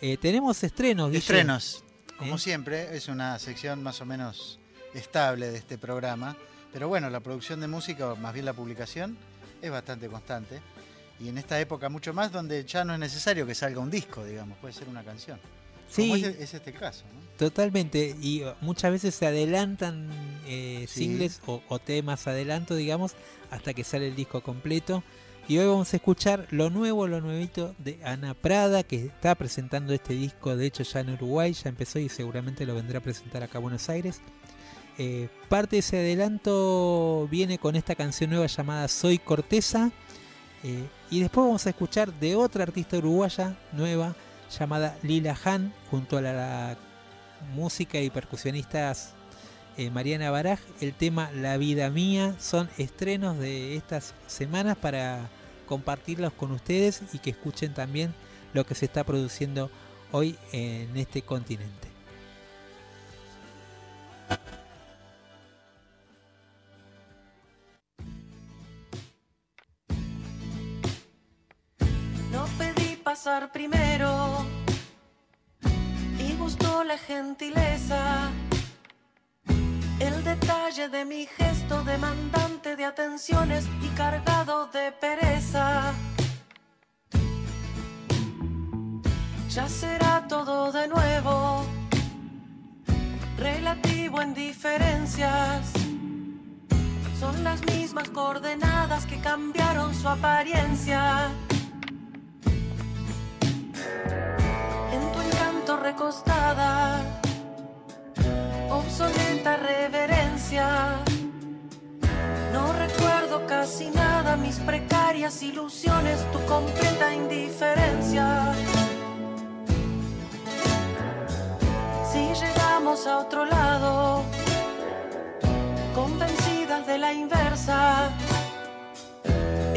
Eh, tenemos estrenos, Guille. Estrenos, como ¿Eh? siempre, es una sección más o menos estable de este programa. Pero bueno, la producción de música, o más bien la publicación, es bastante constante. Y en esta época mucho más, donde ya no es necesario que salga un disco, digamos, puede ser una canción. Sí. Como es, es este caso, ¿no? Totalmente, y uh, muchas veces se adelantan eh, Sí. singles o, o temas adelanto, digamos, hasta que sale el disco completo. Y hoy vamos a escuchar lo nuevo, lo nuevito de Ana Prada, que está presentando este disco, de hecho ya en Uruguay, ya empezó y seguramente lo vendrá a presentar acá a Buenos Aires. Eh, parte de ese adelanto viene con esta canción nueva llamada Soy Corteza. Eh, y después vamos a escuchar de otra artista uruguaya nueva llamada Lila Han, junto a la, música y percusionistas eh, Mariana Baraj, el tema La vida mía. Son estrenos de estas semanas para compartirlos con ustedes y que escuchen también lo que se está produciendo hoy en este continente. Pasar primero y gustó la gentileza. El detalle de mi gesto demandante de atenciones y cargado de pereza. Ya será todo de nuevo, relativo en diferencias. Son las mismas coordenadas que cambiaron su apariencia. En tu encanto recostada, obsoleta reverencia. No recuerdo casi nada, mis precarias ilusiones, tu completa indiferencia. Si llegamos a otro lado, convencidas de la inversa,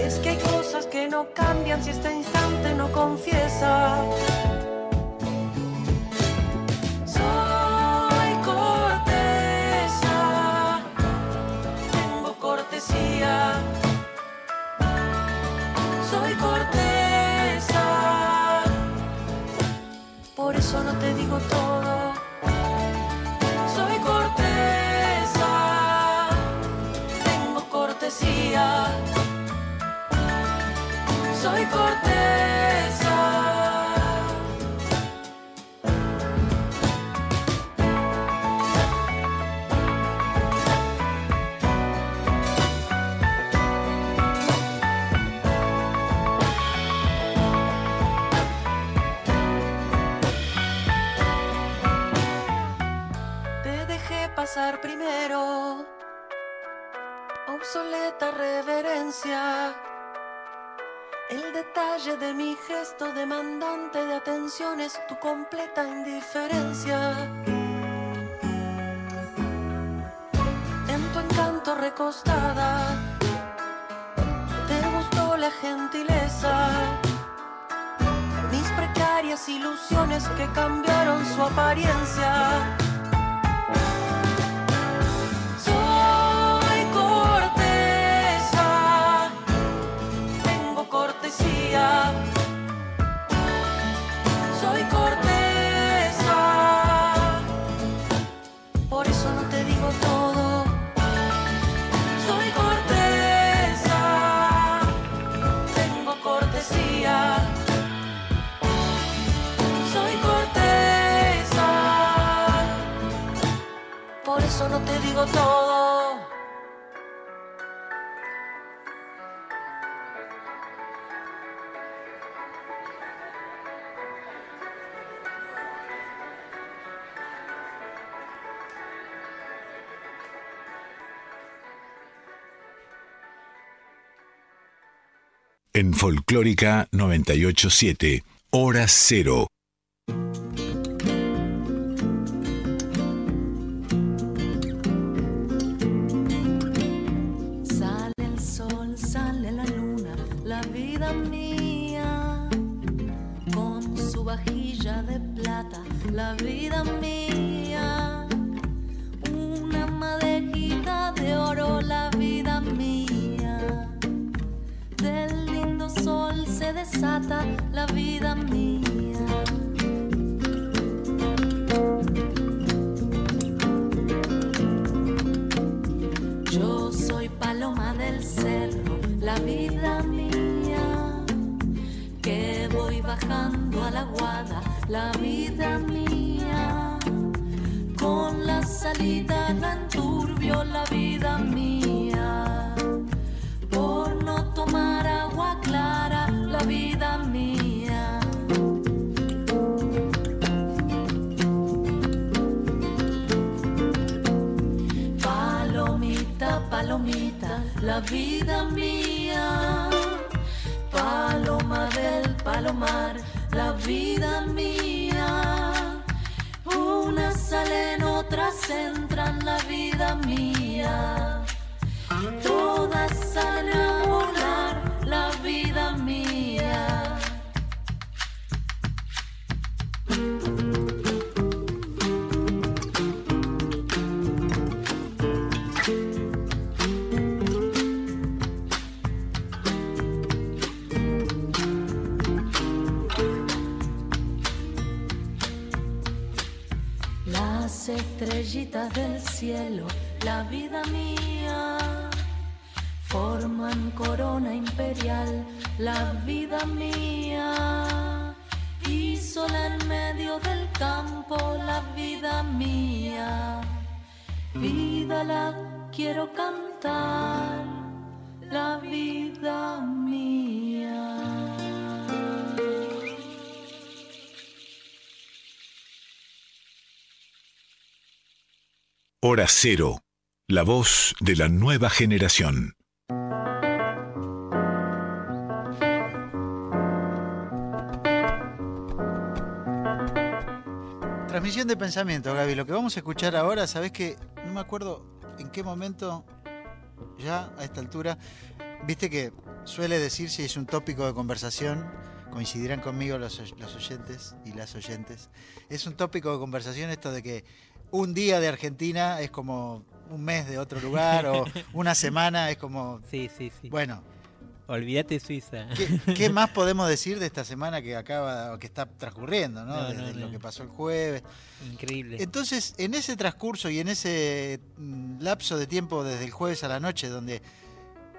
es que hay cosas que no cambian si este instante no confiesa. Soy cortesa, tengo cortesía. Soy cortesa, por eso no te digo todo Obsoleta reverencia. El detalle de mi gesto demandante de atención es tu completa indiferencia. En tu encanto recostada, te gustó la gentileza. Mis precarias ilusiones que cambiaron su apariencia. Digo todo. En Folclórica 987, Hora Cero. La vida mía, una madejita de oro, la vida mía, del lindo sol se desata la vida mía. Yo soy paloma del cerro, la vida mía, que voy bajando a la guada, la vida mía, con la salida no enturbio la vida mía, por no tomar agua clara, la vida mía. Palomita, palomita, la vida mía. Paloma del palomar, la vida mía. Unas salen, otras entran, la vida mía. Todas salen a volar, la vida mía. Del cielo, la vida mía, forman corona imperial, la vida mía. Y sola en medio del campo, la vida mía. Vida la quiero cantar, la vida mía. Hora Cero, la voz de la nueva generación. Transmisión de pensamiento, Gaby. Lo que vamos a escuchar ahora, sabes que no me acuerdo en qué momento, ya a esta altura, viste que suele decir si es un tópico de conversación, coincidirán conmigo los, los oyentes y las oyentes. Es un tópico de conversación esto de que un día de Argentina es como un mes de otro lugar o *laughs* una semana es como... Sí, sí, sí. Bueno, Olvídate Suiza. ¿Qué, qué *laughs* más podemos decir de esta semana que acaba, o que está transcurriendo, ¿no? No, Desde no, lo que pasó el jueves. Increíble. Entonces, en ese transcurso y en ese mm, lapso de tiempo desde el jueves a la noche, donde,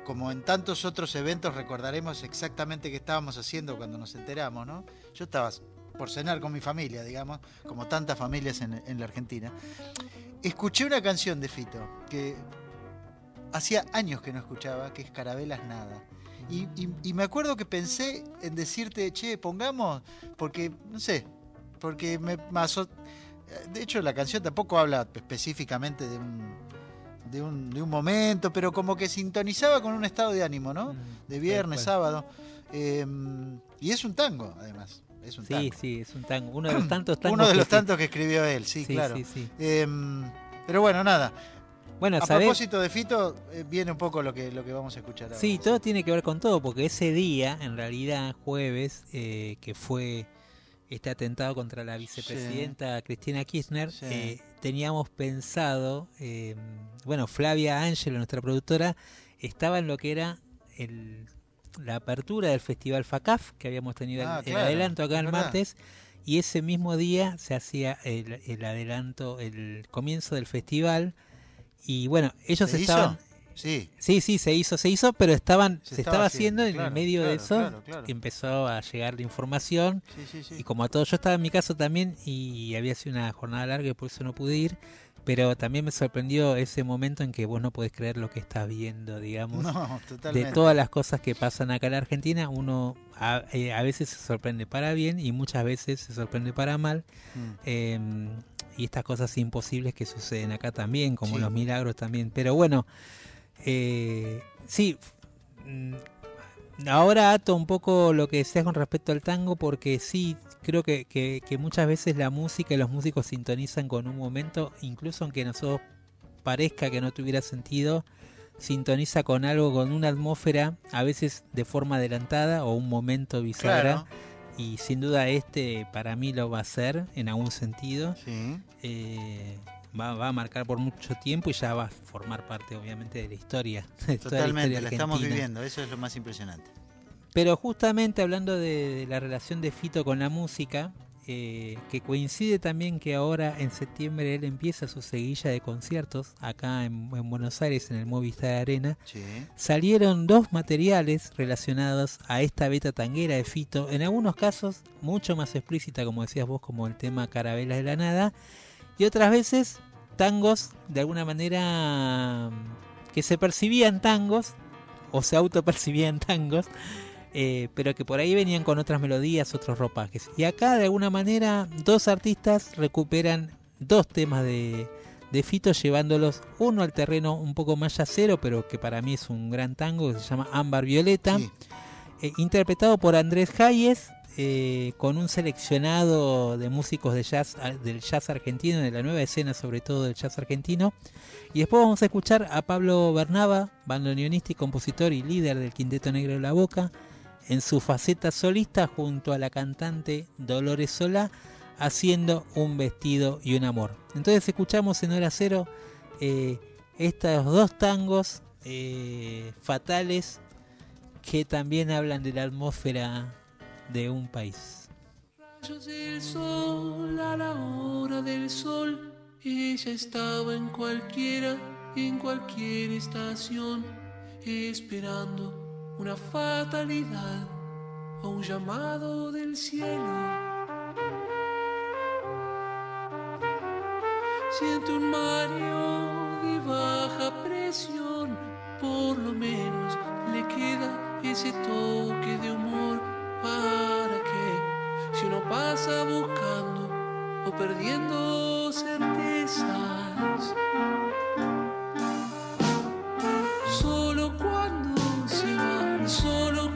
como en tantos otros eventos, recordaremos exactamente qué estábamos haciendo cuando nos enteramos, ¿no? Yo estaba por cenar con mi familia, digamos, como tantas familias en, en la Argentina. Escuché una canción de Fito que hacía años que no escuchaba, que es Carabelas Nada. Y, y- y me acuerdo que pensé en decirte, che, pongamos, porque, no sé, porque me, aso- De hecho, la canción tampoco habla específicamente de un, de un, de un momento, pero como que sintonizaba con un estado de ánimo, ¿no? De viernes, sábado. Eh, y es un tango, además. Es un Sí, tango. sí, es un tango. Uno de los *clears throat* tantos tangos. Uno de los tantos que escribió él, sí, Sí, claro. sí. Em, pero bueno, nada. Bueno, a ¿sabés? propósito de Fito, eh, viene un poco lo que, lo que vamos a escuchar ahora. Sí, todo tiene que ver con todo, porque ese día, en realidad, jueves, eh, que fue este atentado contra la vicepresidenta Cristina Kirchner, Sí. eh, teníamos pensado, eh, bueno, Flavia Ángelo, nuestra productora, estaba en lo que era el, la apertura del Festival FACAF, que habíamos tenido el- Ah, el, claro, adelanto acá el verdad. martes, y ese mismo día se hacía el, el adelanto, el comienzo del festival. Y bueno, ellos ¿Se hizo? estaban. Sí. Sí, sí, se hizo, se hizo, pero estaban, Se se, estaba haciendo, en el medio de eso. claro. Empezó a llegar la información. Sí, sí, sí. Y como a todos, yo estaba en mi caso también y había sido una jornada larga y por eso no pude ir. Pero también me sorprendió ese momento en que vos no podés creer lo que estás viendo, digamos. No, de totalmente. todas las cosas que pasan acá en la Argentina, uno a, eh, a veces se sorprende para bien y muchas veces se sorprende para mal. Mm. Eh, y estas cosas imposibles que suceden acá también, como Sí. los milagros también. Pero bueno, eh, sí, mm, ahora ato un poco lo que decías con respecto al tango, porque sí, creo que, que- que muchas veces la música y los músicos sintonizan con un momento, incluso aunque a nosotros parezca que no tuviera sentido, sintoniza con algo, con una atmósfera, a veces de forma adelantada o un momento bisagra. Claro. Y sin duda este para mí lo va a hacer en algún sentido. Sí. Eh, va, va a marcar por mucho tiempo y ya va a formar parte obviamente de la historia. de Totalmente, historia la estamos viviendo, eso es lo más impresionante. Pero justamente hablando de, de la relación de Fito con la música, eh, que coincide también que ahora en septiembre él empieza su seguilla de conciertos acá en, en Buenos Aires, en el Movistar Arena, Sí. salieron dos materiales relacionados a esta beta tanguera de Fito, en algunos casos mucho más explícita, como decías vos, como el tema Carabelas de la Nada, y otras veces tangos de alguna manera que se percibían tangos o se autopercibían tangos, eh, pero que por ahí venían con otras melodías, otros ropajes. Y acá de alguna manera dos artistas recuperan dos temas de, de Fito llevándolos uno al terreno un poco más yacero, pero que para mí es un gran tango que se llama Ámbar Violeta, eh, interpretado por Andrés Hayes. eh, con un seleccionado de músicos de jazz, ah, del jazz argentino, de la nueva escena sobre todo del jazz argentino. Y después vamos a escuchar a Pablo Bernaba, bandoneonista y compositor y líder del Quinteto Negro de la Boca, en su faceta solista junto a la cantante Dolores Solá, haciendo un vestido y un amor. Entonces escuchamos en hora cero eh, estos dos tangos eh, fatales que también hablan de la atmósfera de un país. rayos del sol, a la hora del sol, ella estaba en cualquiera, en cualquier estación, esperando una fatalidad o un llamado del cielo. Siento un mareo de baja presión, por lo menos le queda ese toque de humor para que si uno pasa buscando o perdiendo certezas, solo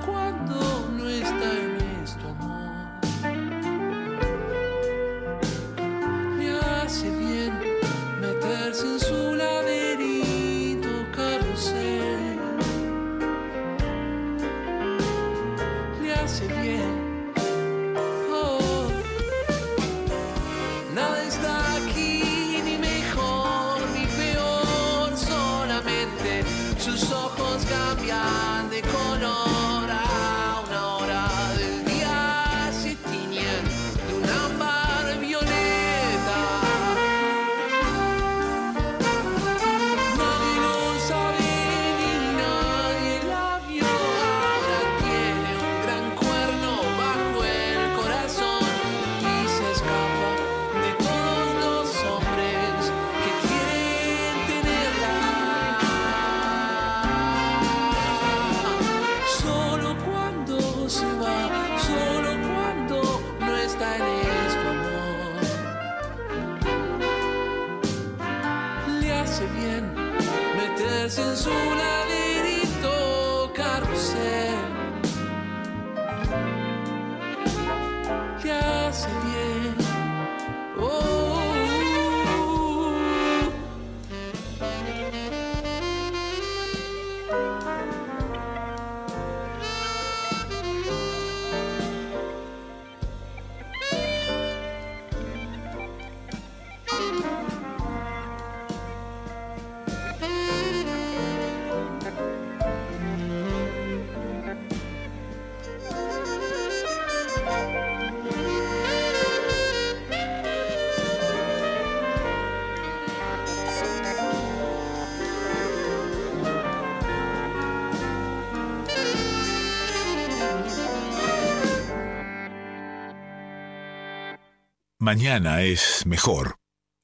Mañana es mejor.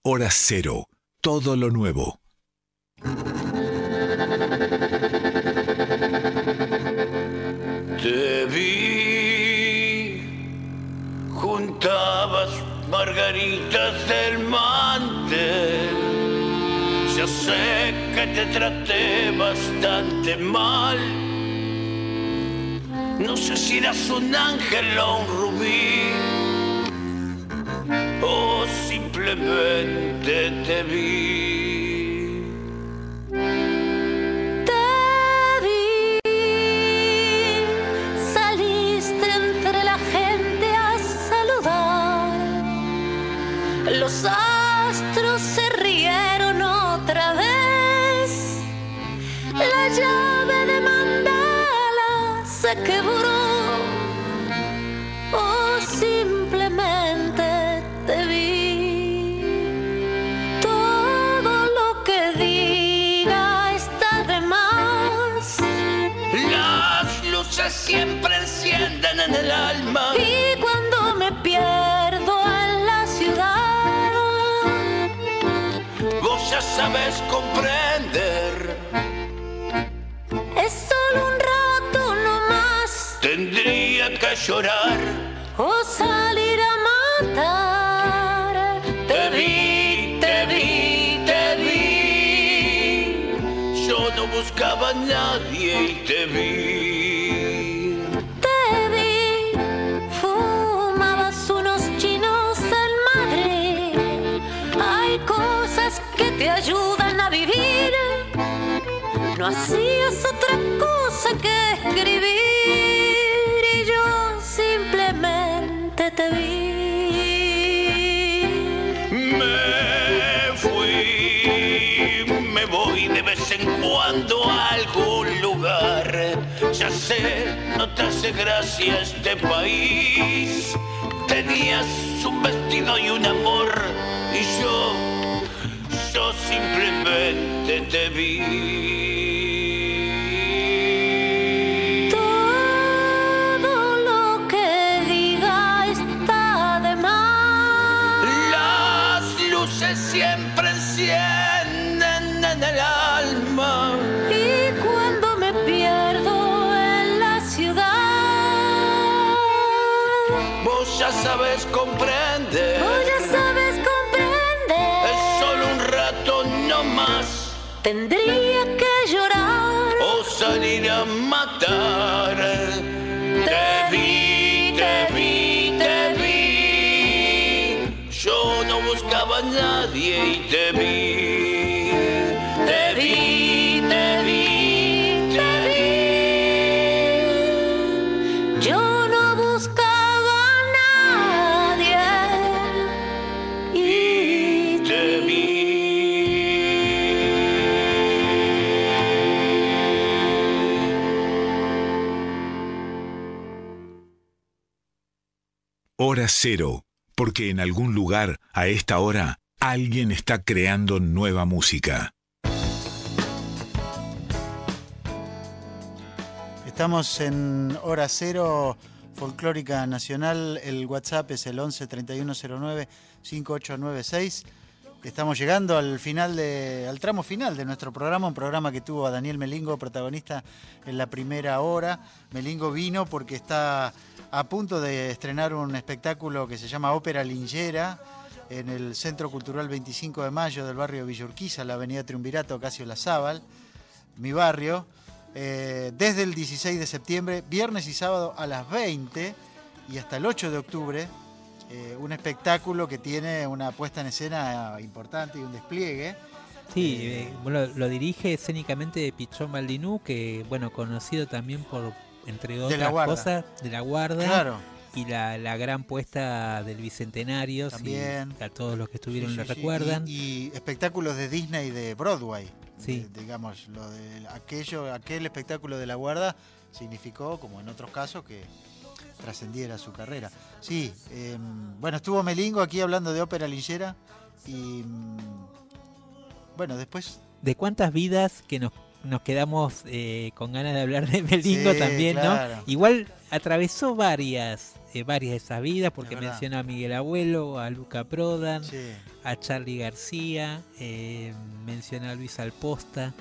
Hora cero. Todo lo nuevo. Te vi, juntabas margaritas del mantel. Ya sé que te traté bastante mal. No sé si eras un ángel o simplemente te vi. Sabes comprender. es solo un rato nomás. Tendría que llorar. O salir a matar. Te vi, te vi, te vi. Yo no buscaba a nadie y te vi. Ayudan a vivir. No hacías otra cosa que escribir y yo simplemente te vi. Me fui, me voy de vez en cuando a algún lugar. Ya sé, no te hace gracia este país. Tenías un vestido y un amor y yo, simplemente te vi. Tendría que llorar. O salir a matar. Te vi, te vi, te vi. Yo no buscaba a nadie y te vi. Hora cero. Porque en algún lugar, a esta hora, alguien está creando nueva música. Estamos en hora cero folclórica nacional. El WhatsApp es el 11 3109 5896. Estamos llegando al final de, al tramo final de nuestro programa, un programa que tuvo a Daniel Melingo, protagonista en la primera hora. Melingo vino porque está a punto de estrenar un espectáculo que se llama Ópera Lingera en el Centro Cultural 25 de Mayo del barrio Villa Urquiza, la avenida Triunvirato, Casio Lazábal. mi barrio, eh, desde el 16 de septiembre, viernes y sábado a las 20 y hasta el 8 de octubre. Eh, un espectáculo que tiene una puesta en escena importante y un despliegue. Sí, eh, bueno, lo dirige escénicamente Pichón Baldinú, que bueno, conocido también por, entre otras cosas, de la guarda. Claro. Y la, la gran puesta del Bicentenario, si También. a todos los que estuvieron Sí, lo sí. recuerdan. Y, y espectáculos de Disney de Broadway. Sí. De- digamos, lo de aquello, aquel espectáculo de la guarda significó, como en otros casos, que trascendiera su carrera. Sí, eh, bueno, estuvo Melingo aquí hablando de ópera linchera y mm, bueno, después de cuántas vidas que nos, nos quedamos eh, con ganas de hablar de Melingo Sí, también, claro. ¿no? Igual atravesó varias, eh, varias de esas vidas, porque mencionó a Miguel Abuelo, a Luca Prodan, Sí. a Charlie García, eh, mencionó a Luis Alposta,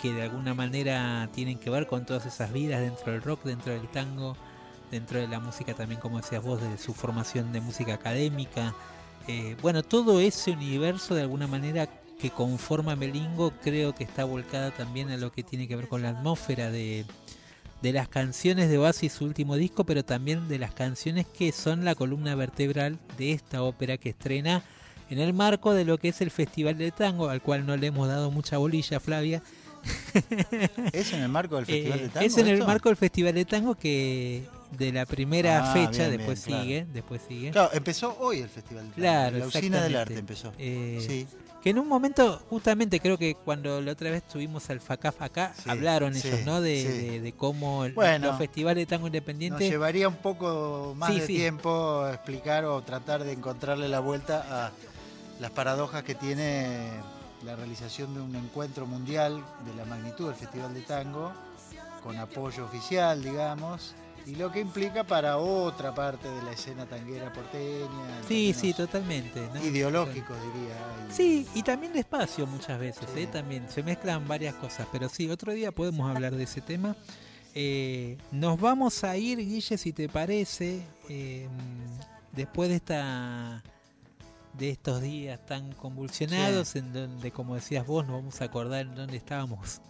que de alguna manera tienen que ver con todas esas vidas dentro del rock, dentro del tango, dentro de la música también, como decías vos, de su formación de música académica. Eh, bueno, todo ese universo de alguna manera que conforma Melingo creo que está volcada también a lo que tiene que ver con la atmósfera de, de las canciones de Oasis, su último disco, pero también de las canciones que son la columna vertebral de esta ópera que estrena en el marco de lo que es el Festival de Tango, al cual no le hemos dado mucha bolilla, Flavia. ¿Es en el marco del *laughs* Festival Eh, de Tango? Es en el marco del Festival de Tango que de la primera Ah, fecha, bien, después bien, sigue, claro. después sigue. Claro, empezó hoy el Festival de Tango. Claro, La usina del arte empezó. Eh, Sí. Que en un momento, justamente creo que cuando la otra vez tuvimos al FACAF acá, Sí, hablaron sí, ellos, ¿no? De, sí. de- de cómo el- Bueno, los festivales de tango Nos independiente. llevaría un poco más de tiempo explicar o tratar de encontrarle la vuelta a las paradojas que tiene la realización de un encuentro mundial de la magnitud del Festival de Tango, con apoyo oficial, digamos, y lo que implica para otra parte de la escena tanguera porteña. Sí, sí, totalmente. ¿no? Ideológicos, diría. y- Sí, y también despacio muchas veces, ¿eh? también se mezclan varias cosas, pero sí, otro día podemos hablar de ese tema. Eh, nos vamos a ir, Guille, si te parece, eh, después de esta de estos días tan convulsionados, en donde, como decías vos, nos vamos a acordar en dónde estábamos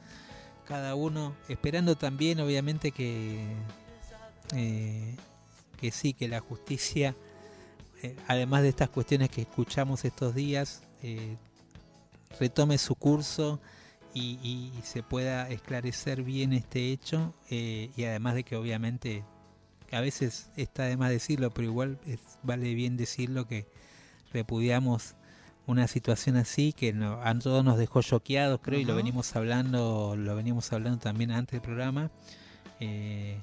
cada uno, esperando también, obviamente, que eh, que sí, que la justicia, eh, además de estas cuestiones que escuchamos estos días, eh, retome su curso y, y se pueda esclarecer bien este hecho y además de que obviamente que a veces está de más decirlo pero igual es- vale bien decirlo que repudiamos una situación así que no- a todos nos dejó choqueados creo y lo venimos hablando lo venimos hablando también antes del programa eh,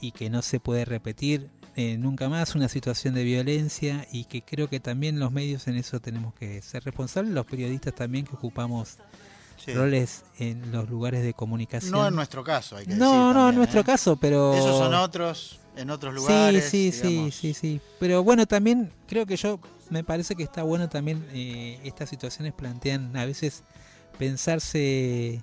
y que no se puede repetir eh, nunca más una situación de violencia y que creo que también los medios en eso tenemos que ser responsables, los periodistas también que ocupamos Sí. roles en los lugares de comunicación. No en nuestro caso, hay que No, decir no, en también, nuestro ¿eh? caso, pero... Esos son otros, en otros lugares. Sí, sí, digamos. sí, sí, sí. Pero bueno, también creo que yo, me parece que está bueno también eh, estas situaciones plantean a veces pensarse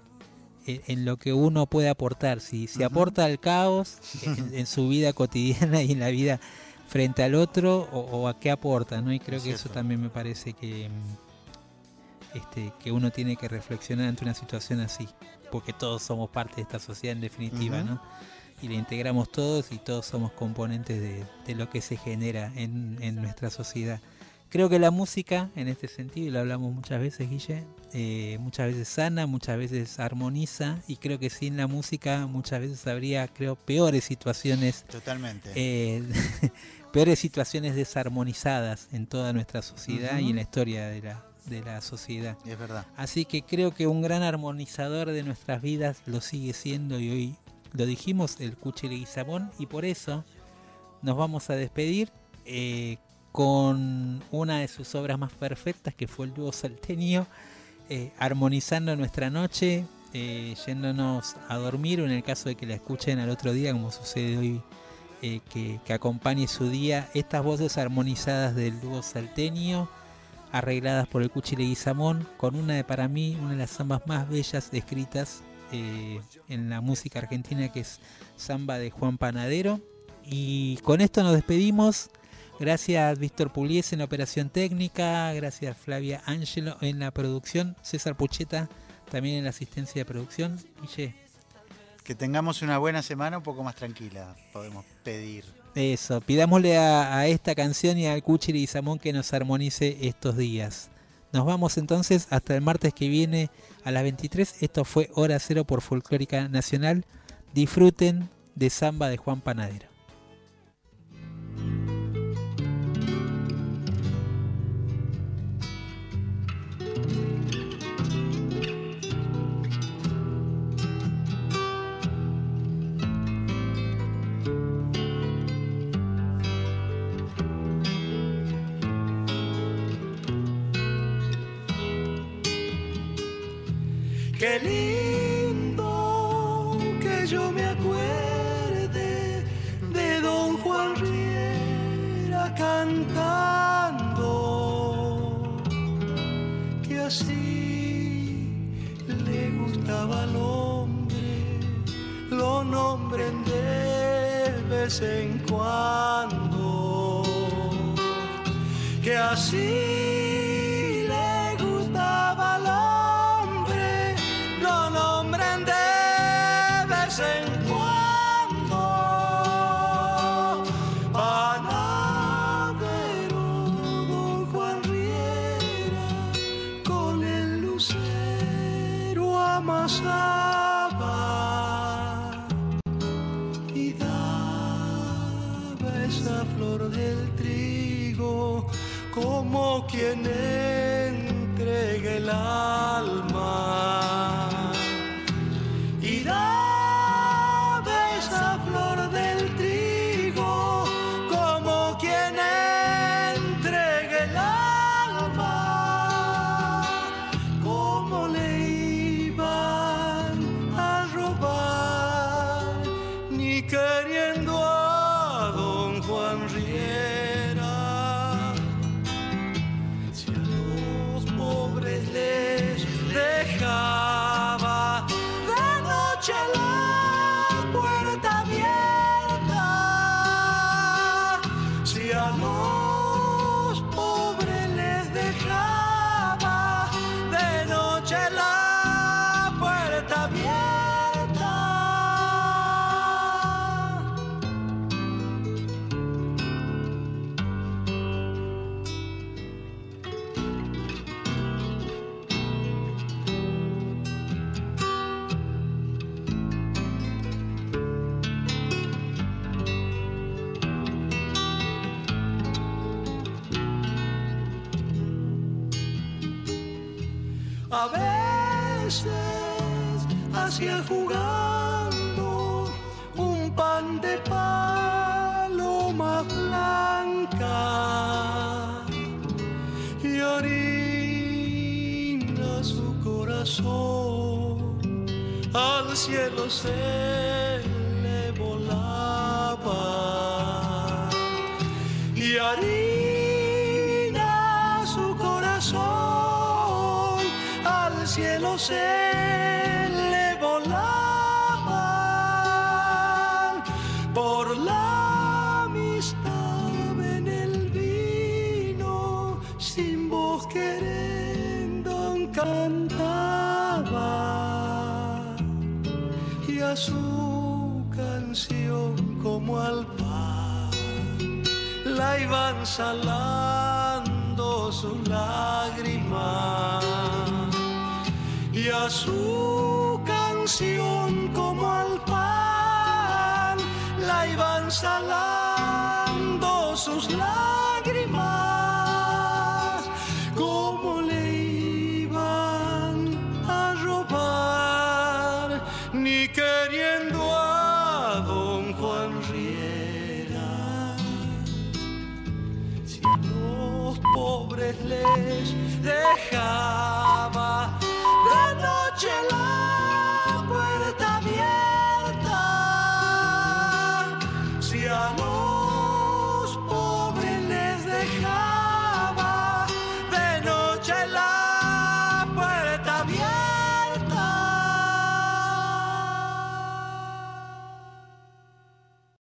en, lo que uno puede aportar. Si, aporta al caos en, en su vida cotidiana y en la vida frente al otro o, o a qué aporta, ¿no? Y creo Es que eso también me parece que, mm, este, que uno tiene que reflexionar ante una situación así, porque todos somos parte de esta sociedad en definitiva. ¿no? y la integramos todos y todos somos componentes de, de lo que se genera en, en nuestra sociedad. Creo que la música, en este sentido, y lo hablamos muchas veces, Guille, eh, muchas veces sana, muchas veces armoniza, y creo que sin la música muchas veces habría, creo, peores situaciones. Totalmente. eh, *laughs* peores situaciones desarmonizadas en toda nuestra sociedad y Ujú. en la historia de la, de la sociedad. Es verdad. Así que creo que un gran armonizador de nuestras vidas lo sigue siendo y hoy lo dijimos, el Cuchi Leguizamón, y por eso nos vamos a despedir eh, con una de sus obras más perfectas que fue el dúo salteño, eh, armonizando nuestra noche, eh, yéndonos a dormir o en el caso de que la escuchen al otro día, como sucede hoy, eh, que, que acompañe su día, estas voces armonizadas del dúo salteño arregladas por el Cuchi Leguizamón, con una de para mí, una de las zambas más bellas escritas en la música argentina, que es Samba de Juan Panadero. Y con esto nos despedimos. Gracias Víctor Puliese en la operación técnica, gracias Flavia Ángelo en la producción, César Pucheta también en la asistencia de producción. Guille, Que tengamos una buena semana un poco más tranquila, podemos pedir. eso, pidámosle a, a esta canción y al Cuchiri y Samón que nos armonice estos días. Nos vamos entonces hasta el martes que viene a las 23. Esto fue Hora Cero por Folclórica Nacional. Disfruten de Samba de Juan Panadero. Qué lindo así le gustaba al hombre, lo nombren de vez en cuando, que así